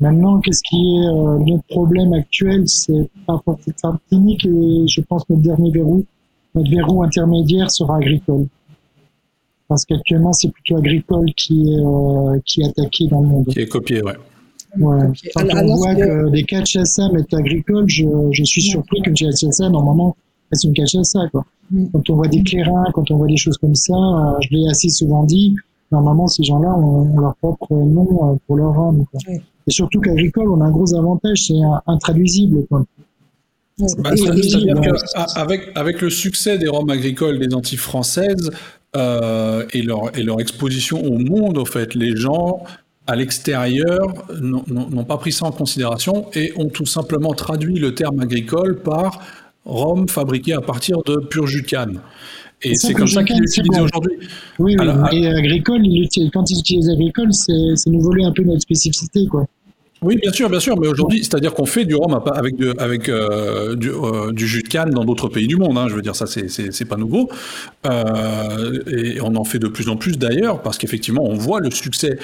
Maintenant, qu'est-ce qui est euh, notre problème actuel? C'est pas forcément clinique et je pense que notre dernier verrou, notre verrou intermédiaire sera agricole. Parce qu'actuellement, c'est plutôt agricole qui est, euh, qui est attaqué dans le monde.
Qui est copié, ouais.
Ouais. Quand on voit que des KHSA mettent agricole, je, je suis surpris qu'une KHSA, normalement, c'est une KHSA. Quoi.
Mm.
Quand on voit des clairins, quand on voit des choses comme ça, euh, je l'ai assez souvent dit, normalement, ces gens-là ont, ont leur propre nom euh, pour leur homme. Quoi. Et surtout qu'agricole, on a un gros avantage, c'est intraduisible. Quoi.
Bah,
et-
qu'avec avec le succès des Roms agricoles des Antilles françaises euh, et, leur, et leur exposition au monde, au fait, les gens à l'extérieur n'ont- pas pris ça en considération et ont tout simplement traduit le terme agricole par rhum fabriqué à partir de pur jus de canne. Et c'est comme ça qu'il est utilisé aujourd'hui.
Oui, oui.
Alors,
et agricole, il utilise- quand ils utilisent agricole, c'est c'est nous voler un peu notre spécificité. Quoi.
Oui, bien sûr, bien sûr, mais aujourd'hui, c'est-à-dire qu'on fait du rhum avec, avec euh, du, euh, du jus de canne dans d'autres pays du monde. Hein, je veux dire, ça, c'est- pas nouveau. Euh, et on en fait de plus en plus d'ailleurs, parce qu'effectivement, on voit le succès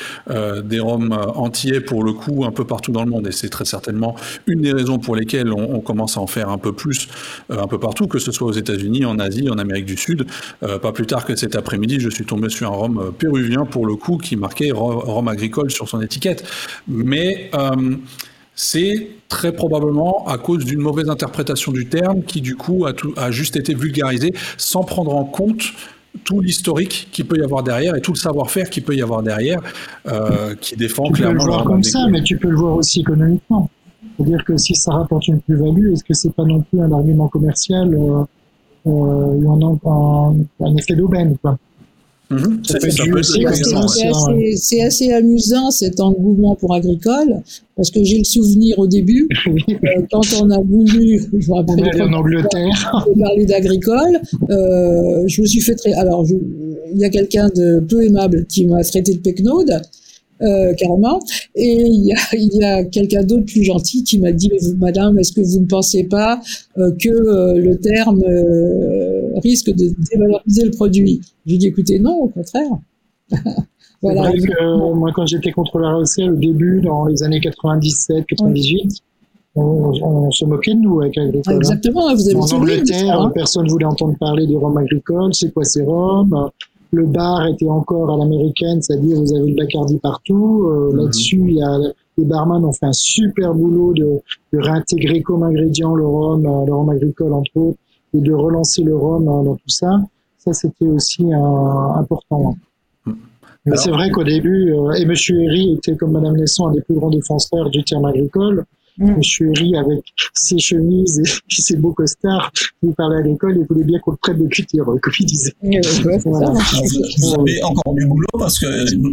des rhums entiers pour le coup un peu partout dans le monde, et c'est très certainement une des raisons pour lesquelles on, commence à en faire un peu plus un peu partout, que ce soit aux États-Unis, en Asie, en Amérique du Sud. Pas plus tard que cet après-midi, je suis tombé sur un rhum péruvien pour le coup qui marquait rhum agricole sur son étiquette. Mais c'est très probablement à cause d'une mauvaise interprétation du terme qui du coup a, tout- a juste été vulgarisé sans prendre en compte tout l'historique qu'il peut y avoir derrière et tout le savoir-faire qu'il peut y avoir derrière euh, qui défend
Tu peux le
clairement
voir comme ça, mais tu peux le voir aussi économiquement. C'est-à-dire que si ça rapporte une plus-value, est-ce que c'est pas non plus un argument commercial euh, euh, a un, un effet d'aubaine quoi?
Mhm. C'est-
assez, amusant cet engouement pour agricole, parce que j'ai le souvenir au début, euh, quand on a voulu, je me rappelle
en Angleterre.
parlé d'agricole, euh, je me suis fait très. Alors, je- il y a quelqu'un de peu aimable qui m'a traité de pecnode, euh, carrément, et il y a, quelqu'un d'autre plus gentil qui m'a dit, Mais vous, Madame, est-ce que vous ne pensez pas euh, que euh, le terme euh, risque de dévaloriser le produit J'ai dit, écoutez, non, au contraire.
C'est vrai que euh, moi, quand j'étais contrôleur AOC au début, dans les années 97, 98, on, on se moquait de nous avec agricole. hein.
Exactement, vous avez
En Angleterre,
hein.
personne ne voulait entendre parler des rhums agricoles. C'est quoi ces rhums? Le bar était encore à l'américaine, c'est-à-dire vous avez le Bacardi partout. Euh,
Mhm.
Là-dessus, il y a les barman ont fait un super boulot de, de réintégrer comme ingrédient le rhum, euh, le rhum agricole entre autres, et de relancer le rhum euh, dans tout ça. Ça, c'était aussi important. hein. Mais c'est vrai qu'au début, euh, et Monsieur Herry était comme Madame Nesson un des plus grands défenseurs du terme agricole.
Mm.
Monsieur Herry, avec ses chemises et ses beaux costards, il parlait à l'école, il voulait bien qu'on le prenne de cutir, comme il disait.
Ouais,
Voilà.
Vous avez encore du boulot parce que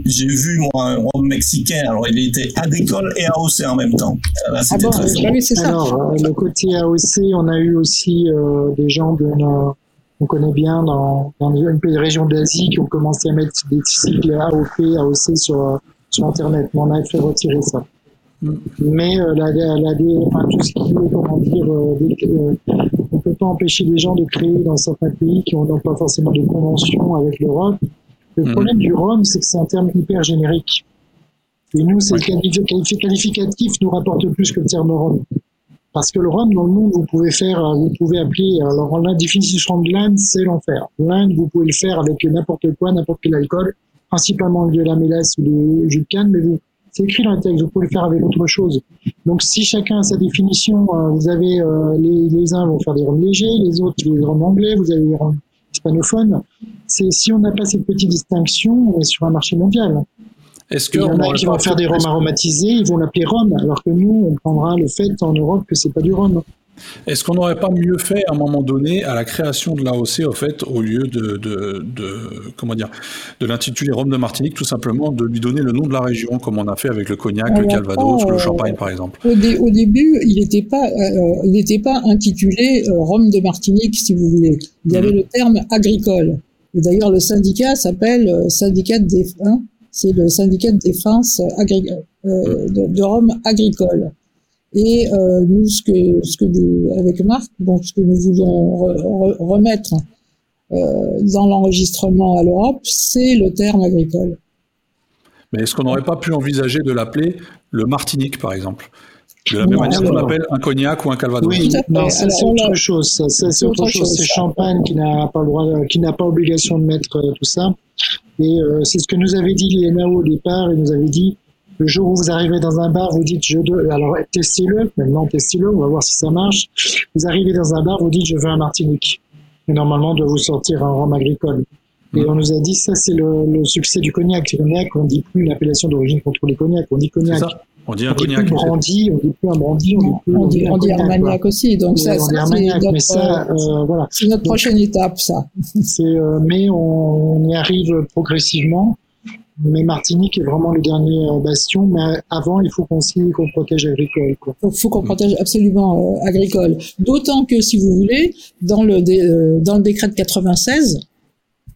j'ai vu moi un mexicain. Alors il était agricole et AOC en même temps. Là,
Ah
c'était
bon,
très
oui, ça.
Alors, euh, le côté AOC, on a eu aussi euh, des gens de nos- on connaît bien dans, dans une une région d'Asie qui ont commencé à mettre des cycles AOP, AOC sur, euh, sur Internet. Mais on a fait retirer ça. Mais euh, la, la, la- enfin, tout ce qui est, comment dire, euh, euh, on peut pas empêcher les gens de créer dans certains pays qui n'ont pas forcément de convention avec l'Europe. Le
Mhm.
problème du rhum, c'est que c'est un terme hyper générique. Et nous, c'est le qualifi- qualifi- qualificatif nous rapporte plus que le terme rhum. Parce que le rhum, dans le monde, vous pouvez faire, vous pouvez appeler, alors la définition de l'Inde, c'est l'enfer. L'Inde, vous pouvez le faire avec n'importe quoi, n'importe quel alcool, principalement de la mélasse ou du jus de canne, mais vous, c'est écrit dans le texte, vous pouvez le faire avec autre chose. Donc si chacun a sa définition, euh, vous avez, euh, les, les uns vont faire des rhums légers, les autres des rhums anglais, vous avez des rhums hispanophones. C'est, si on n'a pas cette petite distinction, on est sur un marché mondial.
Est-ce que
Il y en a qui vont faire des rhums aromatisés, ils vont l'appeler rhum, alors que nous, on prendra le fait en Europe que c'est pas du rhum.
Est-ce qu'on n'aurait pas mieux fait à un moment donné à la création de l'AOC au fait au lieu de, de, de comment dire de l'intituler Rhum de Martinique tout simplement de lui donner le nom de la région comme on a fait avec le cognac, le Calvados,
euh,
le Champagne par exemple?
Au, dé- au début, il n'était pas, euh, il n'était pas intitulé euh, Rhum de Martinique, si vous voulez. Il y avait le terme agricole. Et d'ailleurs, le syndicat s'appelle euh, syndicat de défense. C'est le syndicat de défense agri- euh, de, de Rhum agricole. Et euh, nous, ce que, ce que nous, avec Marc, bon, ce que nous voulons re- re- remettre euh, dans l'enregistrement à l'Europe, c'est le terme agricole.
Mais est-ce qu'on n'aurait pas pu envisager de l'appeler le Martinique, par exemple? De la même manière qu'on appelle un cognac ou un calvados.
Oui, non, c'est autre chose. Ça, c'est autre chose. C'est Champagne qui n'a pas le droit, qui n'a pas obligation de mettre euh, tout ça. Et euh, c'est ce que nous avait dit l'INAO au départ. Il nous avait dit le jour où vous arrivez dans un bar, vous dites je dois, alors testez-le. Maintenant testez-le, on va voir si ça marche. Vous arrivez dans un bar, vous dites je veux un Martinique. Et normalement, on doit vous sortir un rhum agricole. Et on nous a dit ça c'est le, le, succès du cognac. Cognac, on dit plus une appellation d'origine contrôlée cognac, on dit cognac.
On dit un
on dit
cognac.
plus brandy, on dit plus un brandy, on dit plus
On dit, on dit Armagnac aussi, donc ça,
dit
c'est notre,
ça, euh, voilà.
c'est notre prochaine étape, ça.
Euh, mais on, on y arrive progressivement. Mais Martinique est vraiment le dernier euh, bastion. Mais avant, il faut qu'on qu'on protège agricole. Quoi.
Il faut qu'on protège absolument euh, agricole. D'autant que, si vous voulez, dans le, dé- euh, dans le décret de 96,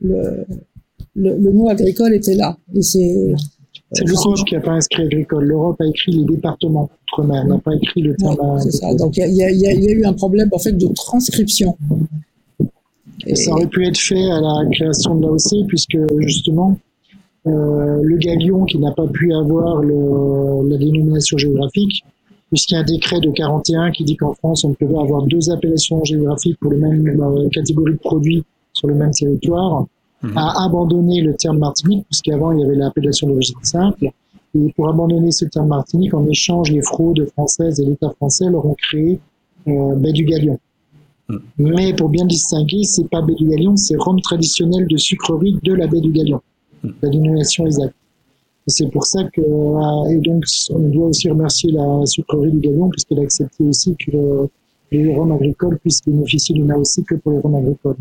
le, le, le mot agricole était là. Et c'est
C'est l'Europe qui n'a pas inscrit agricole. L'Europe a écrit les départements outre-mer, n'a pas écrit le terme.
Ouais, c'est ça. Donc y y, y il y a eu un problème en fait de transcription. Et-
Ça aurait pu être fait à la création de l'AOC, puisque justement, euh, le galion qui n'a pas pu avoir le, la dénomination géographique, puisqu'il y a un décret de 41 qui dit qu'en France, on peut avoir deux appellations géographiques pour les mêmes euh, catégories de produits sur le même territoire,
Mhm.
a abandonné le terme Martinique, puisqu'avant, il y avait l'appellation d'origine simple. Et pour abandonner ce terme Martinique, en échange, les fraudes françaises et l'État français leur ont créé euh, baie du Galion. Mais pour bien distinguer, c'est pas baie du Galion, c'est rhum traditionnel de sucrerie de la baie du Galion. La dénomination exacte. C'est pour ça que, euh, et donc, on doit aussi remercier la sucrerie du Galion, puisqu'elle a accepté aussi que le, les rhums agricoles puissent bénéficier d'une AOC que pour les rhums agricoles.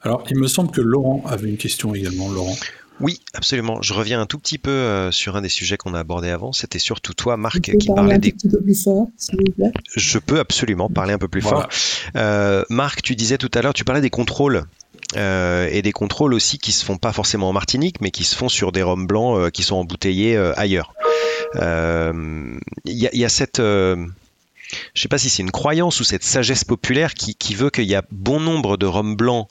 Alors, il me semble que Laurent avait une question également. Laurent.
Oui, absolument. Je reviens un tout petit peu euh, sur un des sujets qu'on a abordé avant. C'était surtout toi, Marc, qui parlait
un
des
petit peu plus fort, s'il vous plaît?
Je peux absolument parler un peu plus
Voilà.
fort. Euh, Marc, tu disais tout à l'heure, tu parlais des contrôles. Euh, et des contrôles aussi qui se font pas forcément en Martinique, mais qui se font sur des rhums blancs euh, qui sont embouteillés euh, ailleurs. Il y, a, cette, je sais pas si c'est une croyance ou cette sagesse populaire qui, veut qu'il y a bon nombre de rhums blancs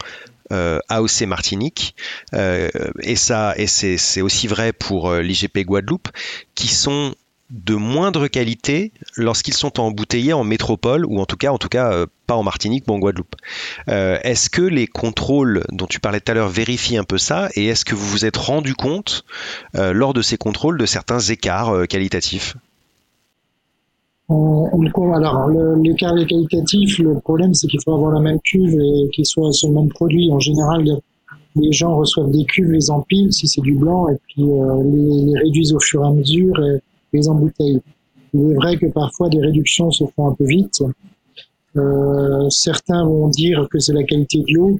euh, AOC Martinique, et ça, et c'est aussi vrai pour l'IGP Guadeloupe, qui sont de moindre qualité lorsqu'ils sont embouteillés en métropole ou en tout cas, en tout cas, euh, pas en Martinique mais en Guadeloupe. Euh, est-ce que les contrôles dont tu parlais tout à l'heure vérifient un peu ça et est-ce que vous vous êtes rendu compte euh, lors de ces contrôles de certains écarts qualitatifs?
Alors, l'écart qualitatif, le problème, c'est qu'il faut avoir la même cuve et qu'il soit sur le même produit. En général, les- gens reçoivent des cuves, les empilent, si c'est du blanc, et puis les, réduisent au fur et à mesure les embouteillent. Il est vrai que parfois, des réductions se font un peu vite. Euh, certains vont dire que c'est la qualité de l'eau,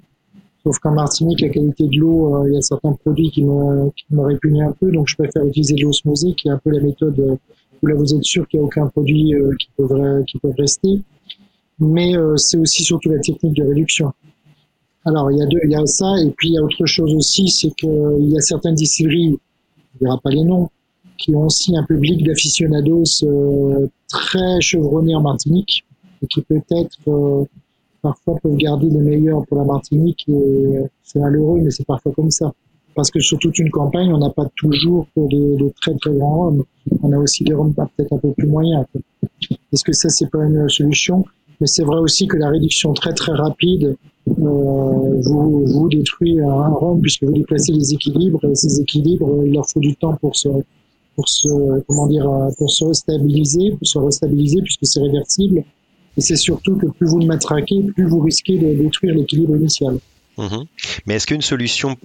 sauf qu'en Martinique, la qualité de l'eau, euh, il y a certains produits qui me, qui me répugnent un peu, donc je préfère utiliser de qui est un peu la méthode euh, où là vous êtes sûr qu'il n'y a aucun produit euh, qui, peut, qui peut rester. Mais c'est aussi surtout la technique de réduction. Alors il y a deux, il y a ça, et puis il y a autre chose aussi, c'est qu'il y a certaines distilleries, on ne dira pas les noms, qui ont aussi un public d'aficionados euh, très chevronné en Martinique, et qui peut-être euh, parfois peuvent garder le meilleur pour la Martinique, et euh, c'est malheureux, mais c'est parfois comme ça. Parce que sur toute une campagne, on n'a pas toujours que des, de très très grands hommes. On a aussi des hommes peut-être un peu plus moyens. Est-ce que ça, c'est pas une solution? Mais c'est vrai aussi que la réduction très très rapide vous, vous détruit un rhum puisque vous déplacez les équilibres. Et ces équilibres, il leur faut du temps pour se, pour se, comment dire, euh, pour se restabiliser, pour se restabiliser puisque c'est réversible. Et c'est surtout que plus vous le matraquez, plus vous risquez de détruire l'équilibre initial.
Mhm. Mais est-ce qu'une solution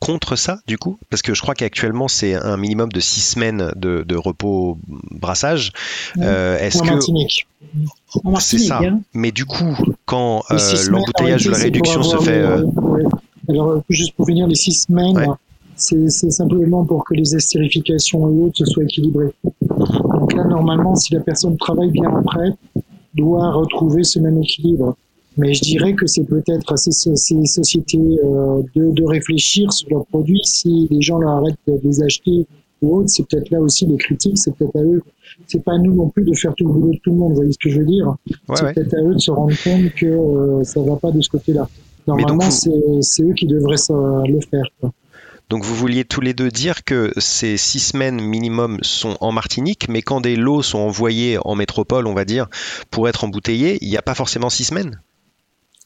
contre ça, du coup? Parce que je crois qu'actuellement, c'est un minimum de six semaines de, de repos brassage. Euh, est-ce que c'est ça
hein.
Mais du coup, quand euh, l'embouteillage ou la réduction se fait... euh,
ouais. Alors, juste pour finir, les six semaines,
Ouais.
C'est simplement pour que les estérifications et autres soient équilibrées. Donc là, normalement, si la personne travaille bien après, doit retrouver ce même équilibre. Mais je dirais que c'est peut-être à ces, ces sociétés euh, de, de réfléchir sur leurs produits. Si les gens là, arrêtent de les acheter ou autres, c'est peut-être là aussi les critiques, c'est peut-être à eux. C'est pas à nous non plus de faire tout le boulot de tout le monde, vous voyez ce que je veux dire
Ouais,
C'est
ouais.
peut-être à eux de se rendre compte que euh, ça va pas de ce côté-là. Normalement,
vous-
c'est c'est eux qui devraient ça- le faire. quoi.
Donc vous vouliez tous les deux dire que ces six semaines minimum sont en Martinique, mais quand des lots sont envoyés en métropole, on va dire, pour être embouteillés, il n'y a pas forcément six semaines?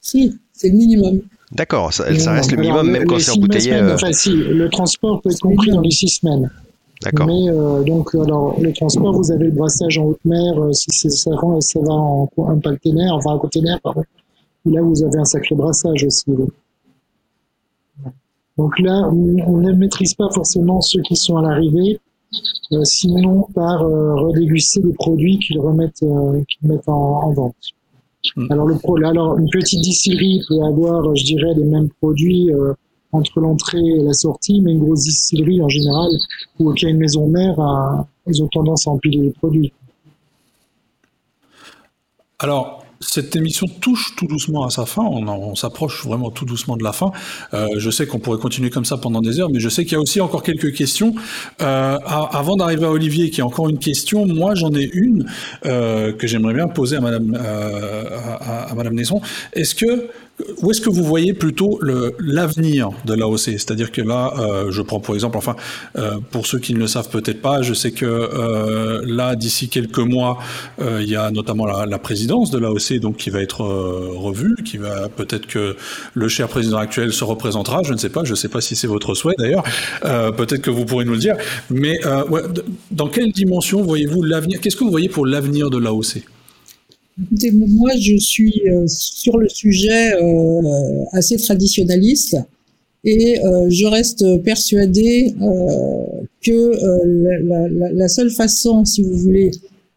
Si, c'est le minimum.
D'accord, ça, reste le minimum, même quand c'est embouteillé.
Euh... Enfin, si, le transport peut être compris dans les six semaines.
D'accord.
Mais euh, donc, alors, le transport, vous avez le brassage en haute mer, euh, si c'est ça, ça va en un container, enfin un container, pardon. Là, vous avez un sacré brassage aussi. Donc là, on ne maîtrise pas forcément ceux qui sont à l'arrivée, euh, sinon par euh, redéguster des produits qu'ils remettent, euh, qu'ils mettent en, vente. Hmm. Alors, le pro, alors une petite distillerie peut avoir, je dirais, les mêmes produits euh, entre l'entrée et la sortie, mais une grosse distillerie en général, ou qu'il y a une maison mère, ils ont tendance à empiler les produits.
Alors, cette émission touche tout doucement à sa fin. On, s'approche vraiment tout doucement de la fin. Euh, je sais qu'on pourrait continuer comme ça pendant des heures, mais je sais qu'il y a aussi encore quelques questions. Euh, avant d'arriver à Olivier, qui a encore une question, moi j'en ai une euh, que j'aimerais bien poser à Madame à, à, Madame Nesson. Est-ce que où est-ce que vous voyez plutôt l'avenir de l'AOC C'est-à-dire que là, euh, je prends pour exemple, enfin, euh, pour ceux qui ne le savent peut-être pas, je sais que euh, là, d'ici quelques mois, il y a notamment la, présidence de l'AOC qui va être revue, qui va peut-être que le cher président actuel se représentera. Je ne sais pas, je ne sais pas si c'est votre souhait d'ailleurs. Peut-être que vous pourrez nous le dire. Mais dans quelle dimension voyez-vous l'avenir Qu'est-ce que vous voyez pour l'avenir de l'AOC
moi, je suis euh, sur le sujet euh, assez traditionnaliste et euh, je reste persuadée que la, la, la, seule façon, si vous voulez,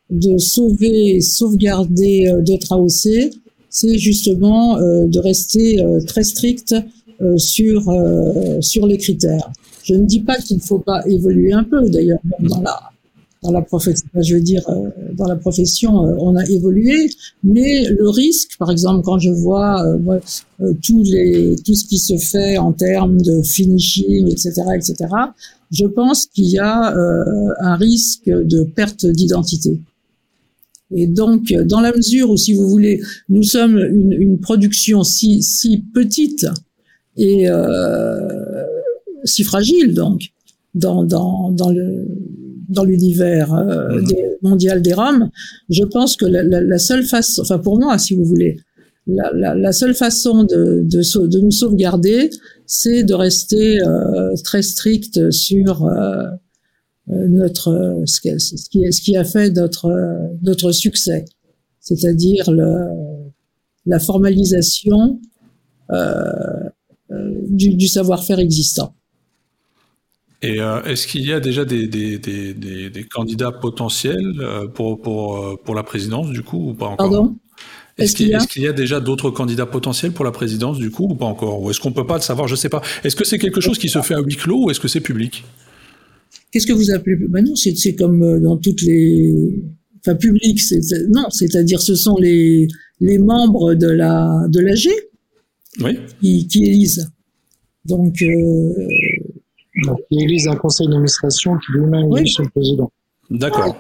de sauver et sauvegarder d'autres AOC, c'est justement de rester très strict sur sur les critères. Je ne dis pas qu'il ne faut pas évoluer un peu, d'ailleurs, dans la profession, je veux dire, euh, dans la profession, euh, on a évolué, mais le risque, par exemple, quand je vois euh, tous les, tout ce qui se fait en termes de finishing, etc., etc., je pense qu'il y a un risque de perte d'identité. Et donc, dans la mesure où, si vous voulez, nous sommes une, une production si, si petite et si fragile, donc, dans, dans, dans le dans l'univers euh, mhm. mondial des Roms, je pense que la, la, la, seule façon, enfin pour moi, si vous voulez, la, la seule façon de, de, de, nous sauvegarder, c'est de rester euh, très strict sur euh, notre ce qui, ce a fait notre notre succès, c'est-à-dire la formalisation du, du savoir-faire existant.
Et euh, est-ce qu'il y a déjà des, des, des, des candidats potentiels euh, pour, pour, euh, pour la présidence, du coup, ou pas encore?
Pardon?
Est-ce qu'il y, y, a déjà d'autres candidats potentiels pour la présidence, du coup, ou pas encore? Ou est-ce qu'on peut pas le savoir? Je sais pas. Est-ce que c'est quelque chose qui se fait à huis clos ou est-ce que c'est public?
Qu'est-ce que vous appelez ben Non, c'est comme dans toutes les. Enfin, public, c'est non, c'est-à-dire ce sont les, les membres de la de l'AG
oui.
qui, qui élisent. Donc, euh,
donc, il élise un conseil d'administration qui lui-même oui. son président.
D'accord.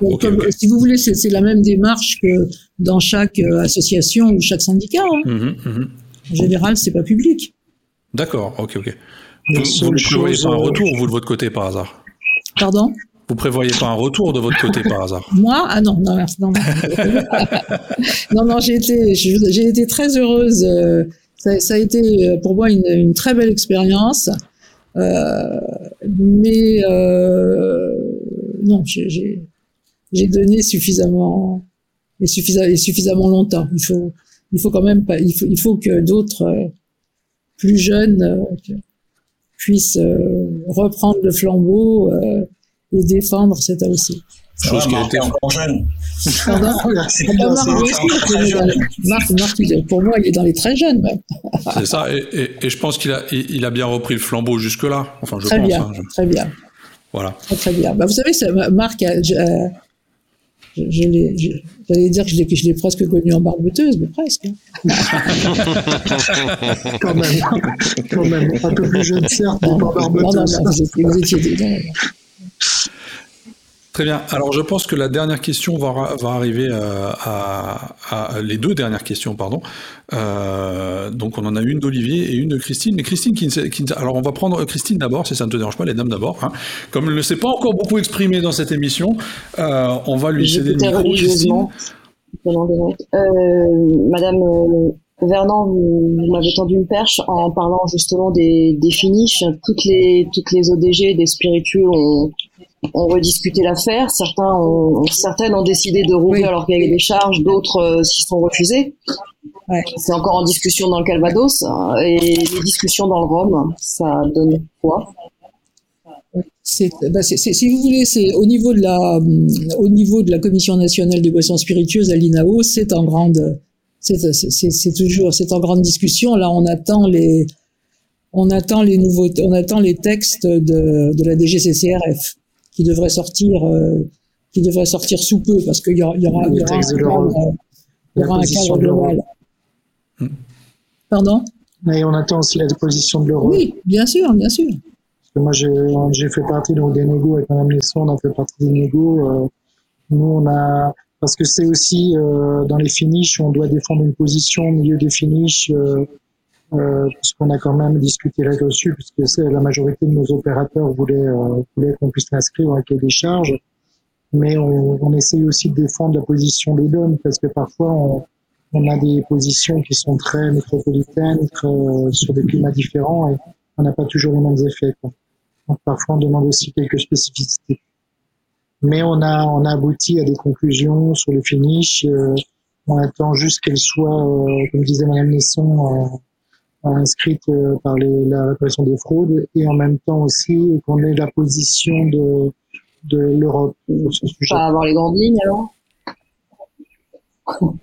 Si vous voulez, c'est la même démarche que dans chaque euh, association ou chaque syndicat. Hein.
Mmh, mmh.
En général, c'est pas public.
D'accord. Ok, ok. Vous, vous ne prévoyez pas un retour, vous, de votre côté, par hasard?
Pardon?
Vous prévoyez pas un retour de votre côté, par hasard?
Moi? Ah non, non, merci. Non, non, non, j'ai été, j'ai été très heureuse. Euh, ça, ça, a été euh, pour moi une, une très belle expérience. Euh, mais euh, non, j'ai donné suffisamment et suffisamment, suffisamment longtemps. Il faut, il faut quand même pas, il faut, il faut que d'autres euh, plus jeunes puissent reprendre le flambeau et défendre cette AOC.
Chose qui a été encore jeune.
Pardon Marc, Marc, pour moi, il est dans les très jeunes.
C'est ça, et, et, et, je pense qu'il a, il a bien repris le flambeau jusque-là. Enfin, je
très
pense.
Bien,
hein, je...
Très bien.
Voilà.
Très, très bien. Bah, vous savez, ça, Marc, je, euh, je, je j'allais dire que je l'ai presque connu en barboteuse, mais presque. Hein.
quand même, quand même, un peu plus jeune certes, mais pas barboteuse.
Non, non, non, vous étiez, vous étiez, non, non.
Très bien. Alors, je pense que la dernière question va, va arriver euh, à, à, les deux dernières questions, pardon. Euh, donc, on en a une d'Olivier et une de Christine. Mais Christine, qui, qui, alors on va prendre Christine d'abord, si ça ne te dérange pas, les dames d'abord. Hein. Comme elle ne s'est pas encore beaucoup exprimée dans cette émission, euh, on va lui céder le micro. Christine.
Euh, Madame Vernon, vous, vous m'avez tendu une perche en parlant justement des, des finishes. Toutes les toutes les ODG des spiritueux ont ont rediscuté l'affaire. Certains ont, certaines ont décidé de rouvrir leur cahier des charges, d'autres euh, s'y sont refusés. Ouais. C'est encore en discussion dans le Calvados hein, et les discussions dans le Rhum, ça donne quoi?
C'est, bah si vous voulez, c'est au niveau de la, au niveau de la Commission nationale des boissons spiritueuses à l'INAO, c'est en grande, c'est, toujours, c'est en grande discussion. Là, on attend les, on attend les nouveaux, on attend les textes de, de la DGCCRF qui devrait sortir, euh, qui devrait sortir sous peu parce qu'il y aura, y aura, il y aura, un, cadre, il y aura un cadre global.
Hmm.
Pardon?
Mais on attend aussi la position de l'Europe.
Oui, bien sûr, bien sûr.
Parce que moi, j'ai fait partie donc, des négos avec Mme Lesson, on a fait partie des négos. Euh, nous, on a parce que c'est aussi euh, dans les finishes, on doit défendre une position au milieu des finishes. Euh, euh, puisqu'on a quand même discuté là-dessus, puisque la majorité de nos opérateurs voulaient, euh, voulaient qu'on puisse l'inscrire avec des charges, mais on, on, essaye aussi de défendre la position des donnes, parce que parfois on, on a des positions qui sont très métropolitaines, très, euh, sur des climats différents, et on n'a pas toujours les mêmes effets. Quoi. Donc parfois on demande aussi quelques spécificités. Mais on a, on a abouti à des conclusions sur le finish. Euh, on attend juste qu'elles soient, euh, comme disait Madame Nesson, inscrite euh, par les, la répression des fraudes et en même temps aussi qu'on ait la position de, de l'Europe sur ce
sujet. Pas avoir les grandes lignes alors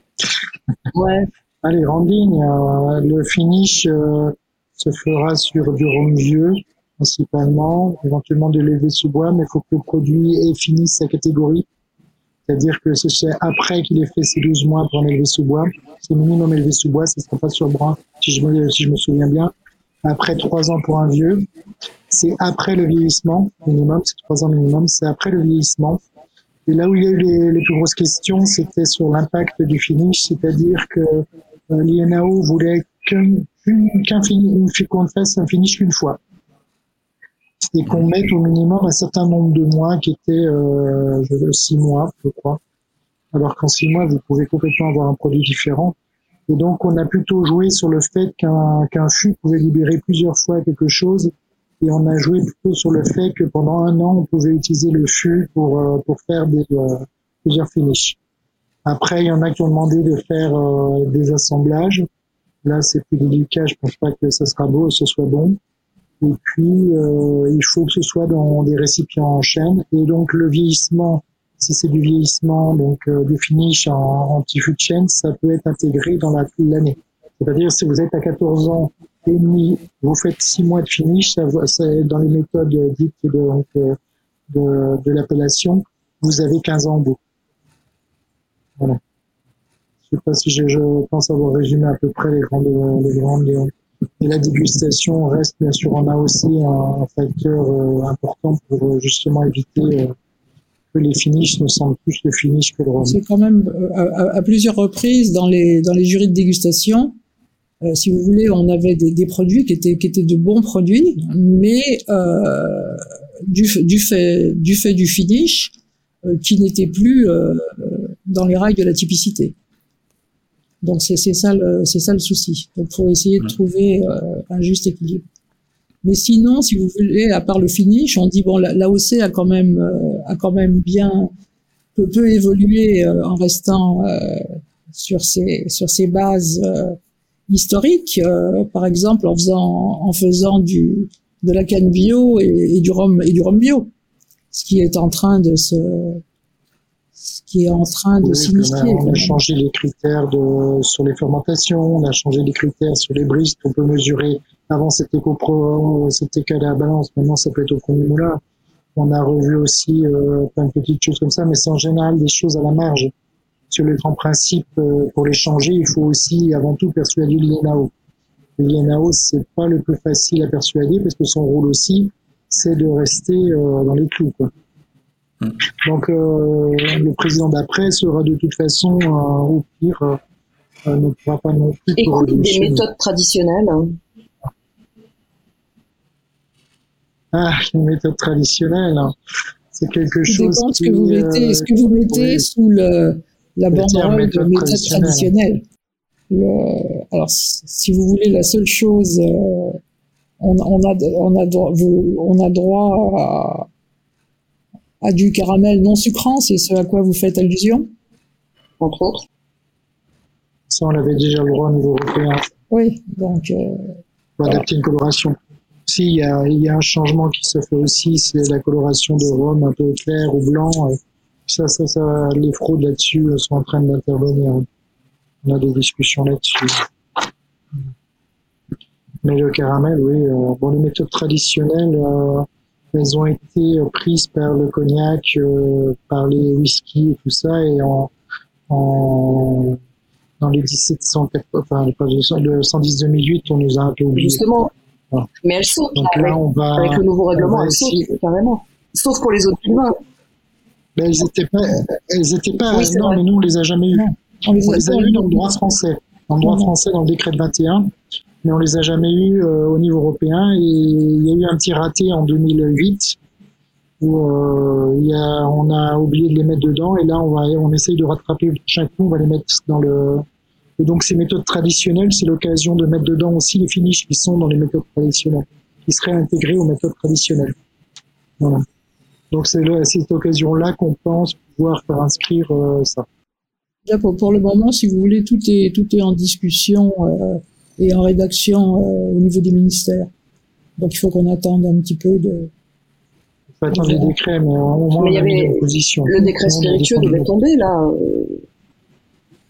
Ouais. Ah, les grandes lignes, euh, le finish euh, se fera sur du rhum vieux principalement, éventuellement de l'élevé sous bois, mais il faut que le produit ait fini sa catégorie. C'est-à-dire que c'est après qu'il ait fait ses 12 mois pour un élevé sous bois. C'est minimum élevé sous bois, ce ne sera pas sur brun, si je, me, je souviens bien. Après 3 ans pour un vieux. C'est après le vieillissement, minimum, c'est 3 ans minimum, c'est après le vieillissement. Et là où il y a eu les, plus grosses questions, c'était sur l'impact du finish, c'est-à-dire que euh, l'INAO voulait qu'un qu qu'on fasse un finish qu'une fois et qu'on mette au minimum un certain nombre de mois qui étaient euh, six mois, je crois. Alors qu'en six mois, vous pouvez complètement avoir un produit différent. Et donc, on a plutôt joué sur le fait qu'un qu'un fût pouvait libérer plusieurs fois quelque chose. Et on a joué plutôt sur le fait que pendant un an, on pouvait utiliser le fût pour, euh, pour faire des, euh, plusieurs finishes. Après, il y en a qui ont demandé de faire euh, des assemblages. Là, c'est plus délicat. Je pense pas que ça sera beau, ce soit bon. Et puis, euh, il faut que ce soit dans des récipients en chaîne. Et donc, le vieillissement, si c'est du vieillissement, donc euh, du finish en, en petit de chaîne, ça peut être intégré dans l'année. C'est-à-dire, si vous êtes à 14 ans et demi, vous faites 6 mois de finish, ça, dans les méthodes dites de, donc, euh, de, de l'appellation, vous avez 15 ans au bout. Voilà. Je sais pas si je, je pense avoir résumé à peu près les grandes, les grandes et la dégustation reste bien sûr en a aussi un, facteur euh, important pour euh, justement éviter euh, que les finishes ne sentent plus le finish que le rhum.
C'est quand même à, à, plusieurs reprises dans les dans les jurys de dégustation. Euh, si vous voulez, on avait des, des, produits qui étaient qui étaient de bons produits, mais euh, du, du fait du fait du finish euh, qui n'était plus dans les rails de la typicité. Donc c'est ça le c'est ça le souci. Donc faut essayer de trouver euh, un juste équilibre. Mais sinon, si vous voulez, à part le finish, on dit bon, l'AOC a quand même euh, a quand même bien peut, peut évoluer euh, en restant euh, sur ses sur ses bases euh, historiques. par exemple, en faisant en faisant du de la canne bio et, et du rhum et du rhum bio, ce qui est en train de se ce qui est en train de oui, s'initier.
On a changé les critères de, sur les fermentations, on a changé les critères sur les brises qu'on peut mesurer. Avant, c'était qu'au c'était qu'à la balance, maintenant, ça peut être au premier moulin. On a revu aussi euh, plein de petites choses comme ça, mais c'est en général des choses à la marge. Sur les grands principes, euh, pour les changer, il faut aussi avant tout persuader l'INAO. L'INAO, c'est pas le plus facile à persuader parce que son rôle aussi, c'est de rester euh, dans les clous. Quoi. Donc le président d'après sera de toute façon au pire ne pourra pas non plus.
Écoute des méthodes traditionnelles. Hein.
Ah, les méthodes traditionnelles. Hein. C'est quelque chose.
Dépend ce que vous mettez, ce que vous mettez sous le, la banderole de méthode traditionnelle. alors, si vous voulez, la seule chose, euh, on, on, a, on, a, on a droit à, à du caramel non sucrant, c'est ce à quoi vous faites allusion?
Entre autres.
Ça, on avait déjà le droit au niveau européen.
Oui, donc. Euh,
adapter une coloration. Si, il y a, y a un changement qui se fait aussi, c'est la coloration de rhum un peu clair ou blanc. ça, ça, ça, les fraudes là-dessus sont en train d'intervenir. On a des discussions là-dessus. Mais le caramel, oui. Euh, bon, les méthodes traditionnelles, euh, elles ont été prises par le cognac, euh, par les whisky et tout ça, et en, en dans les 1780, enfin, le 110-2008, on nous a un peu oublié.
Justement, mais elles sautent Donc avec, là, on va, avec le nouveau règlement, elles sautent carrément. Sauf pour les autres vins.
Mais elles n'étaient pas, elles étaient pas, non, mais nous, on les a jamais eues. On les, a, eues dans le droit français. Dans le droit français, dans le décret de 21. Mais on les a jamais eues euh, au niveau européen. Et il y a eu un petit raté en 2008 où euh, y a, on a oublié de les mettre dedans. Et là, on va, on essaye de rattraper chaque coup. On va les mettre dans le, et donc ces méthodes traditionnelles, c'est l'occasion de mettre dedans aussi les finishes qui sont dans les méthodes traditionnelles, qui seraient intégrés aux méthodes traditionnelles. Voilà. Donc c'est à cette occasion-là qu'on pense pouvoir faire inscrire euh, ça.
Pour, pour, le moment, si vous voulez, tout est tout est en discussion euh, et en rédaction euh, au niveau des ministères. Donc il faut qu'on attende un petit peu de.
Il faut attendre les décrets, mais au moins
mais il y avait Le décret spirituel devait tomber là.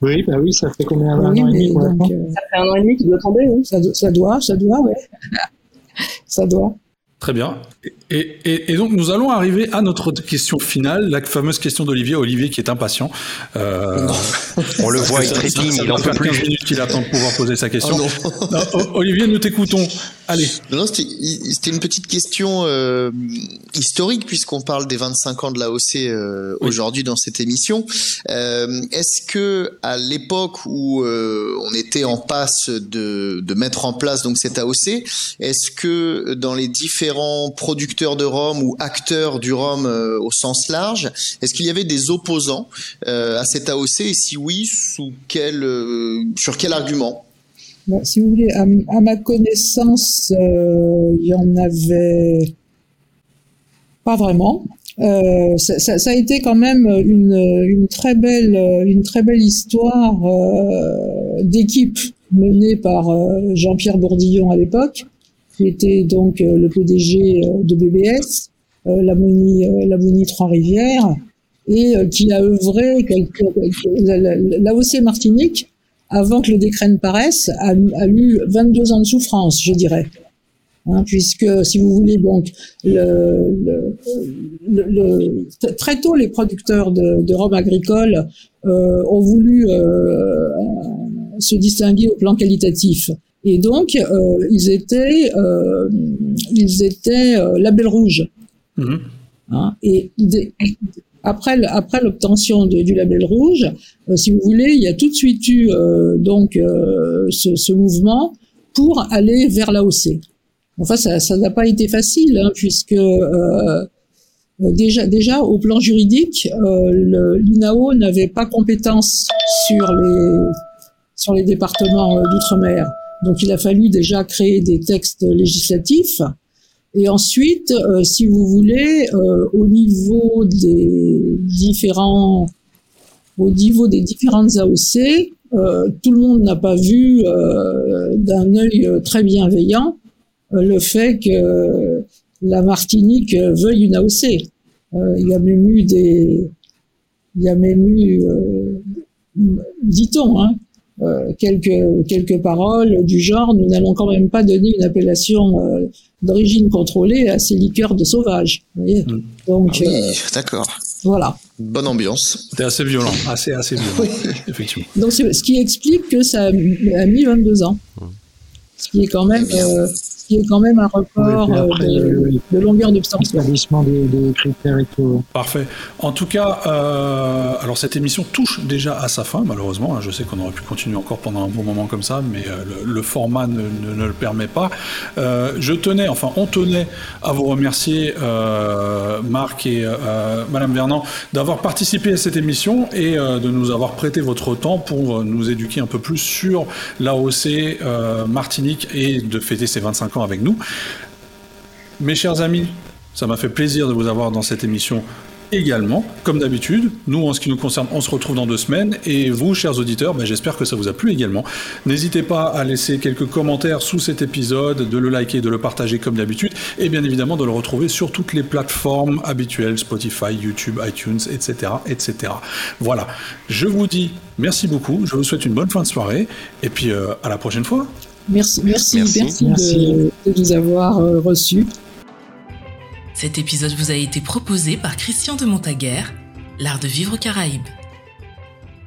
Oui, bah oui, ça fait combien oui, an et demi
donc, euh, Ça fait un an et demi qu'il doit tomber, oui.
Ça, ça doit, ça doit, oui. ça doit.
Très bien. Et, et, et, donc nous allons arriver à notre question finale, la fameuse question d'Olivier. Olivier qui est impatient.
Euh, on le voit, il trépigne, il en peut plus. 15
minutes qu'il attend de pouvoir poser sa question. Oh non. Olivier, nous t'écoutons. Allez.
Non, c'était une petite question euh, historique puisqu'on parle des 25 ans de l'AOC euh, aujourd'hui dans cette émission. Euh, Est-ce que à l'époque où euh, on était en passe de, de mettre en place donc cette AOC, est-ce que dans les différents producteurs de rhum ou acteurs du rhum euh, au sens large, est-ce qu'il y avait des opposants euh, à cette AOC et si oui, quel, sur quel argument?
Si vous voulez, à, ma connaissance, euh, il y en avait pas vraiment. Euh, ça, a été quand même une, très belle, une très belle histoire euh, d'équipe menée par euh, Jean-Pierre Bourdillon à l'époque, qui était donc euh, le PDG de BBS, euh, la Moni Trois-Rivières, et qui a œuvré l'AOC Martinique avant que le décret ne paraisse, a, a eu 22 ans de souffrance, je dirais. Hein, puisque, si vous voulez, donc, le, le, le, très tôt, les producteurs de, de robes agricoles euh, ont voulu euh, se distinguer au plan qualitatif. Et donc, euh, ils étaient, euh, ils étaient euh, label rouge. Mmh. Hein, et après, après l'obtention du label rouge, euh, si vous voulez, il y a tout de suite eu euh, donc euh, ce, ce, mouvement pour aller vers l'AOC. Enfin, ça n'a pas été facile, hein, puisque déjà, déjà au plan juridique, l'INAO n'avait pas compétence sur les sur les départements d'outre-mer. Donc, il a fallu déjà créer des textes législatifs et ensuite, euh, si vous voulez, euh, au niveau des différents, au niveau des différentes AOC, euh, tout le monde n'a pas vu d'un œil très bienveillant le fait que la Martinique veuille une AOC. il y a même eu des, il y a même eu, dit-on, hein, quelques quelques paroles du genre nous n'allons quand même pas donner une appellation euh, d'origine contrôlée à ces liqueurs de sauvages. voyez
mmh. Donc ah oui, euh, d'accord.
Voilà.
Bonne ambiance.
C'était assez violent, assez assez violent, effectivement.
Donc ce qui explique que ça a mis 22 ans. Mmh. Ce qui est quand même, ce qui est quand même un record de, longueur d'abstention.
Des, des critères et tout.
Parfait. En tout cas, alors cette émission touche déjà à sa fin, malheureusement. Hein. Je sais qu'on aurait pu continuer encore pendant un bon moment comme ça, mais le, format ne, ne, le permet pas. je tenais, enfin, on tenait à vous remercier, Marc et Madame Vernant, d'avoir participé à cette émission et de nous avoir prêté votre temps pour nous éduquer un peu plus sur l'AOC euh, Martinique et de fêter ses 25 avec nous. Mes chers amis, ça m'a fait plaisir de vous avoir dans cette émission également. Comme d'habitude, nous, en ce qui nous concerne, on se retrouve dans deux semaines. Et vous, chers auditeurs, ben, j'espère que ça vous a plu également. N'hésitez pas à laisser quelques commentaires sous cet épisode, de le liker, de le partager comme d'habitude. Et bien évidemment, de le retrouver sur toutes les plateformes habituelles, Spotify, YouTube, iTunes, etc. etc. Voilà. Je vous dis merci beaucoup. Je vous souhaite une bonne fin de soirée. Et puis, euh, à la prochaine fois.
Merci, merci, merci, De, nous avoir euh, reçus.
Cet épisode vous a été proposé par Christian de Montaguer, l'art de vivre aux Caraïbes.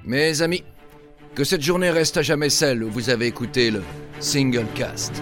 Mes amis, que cette journée reste à jamais celle où vous avez écouté le Single Cast.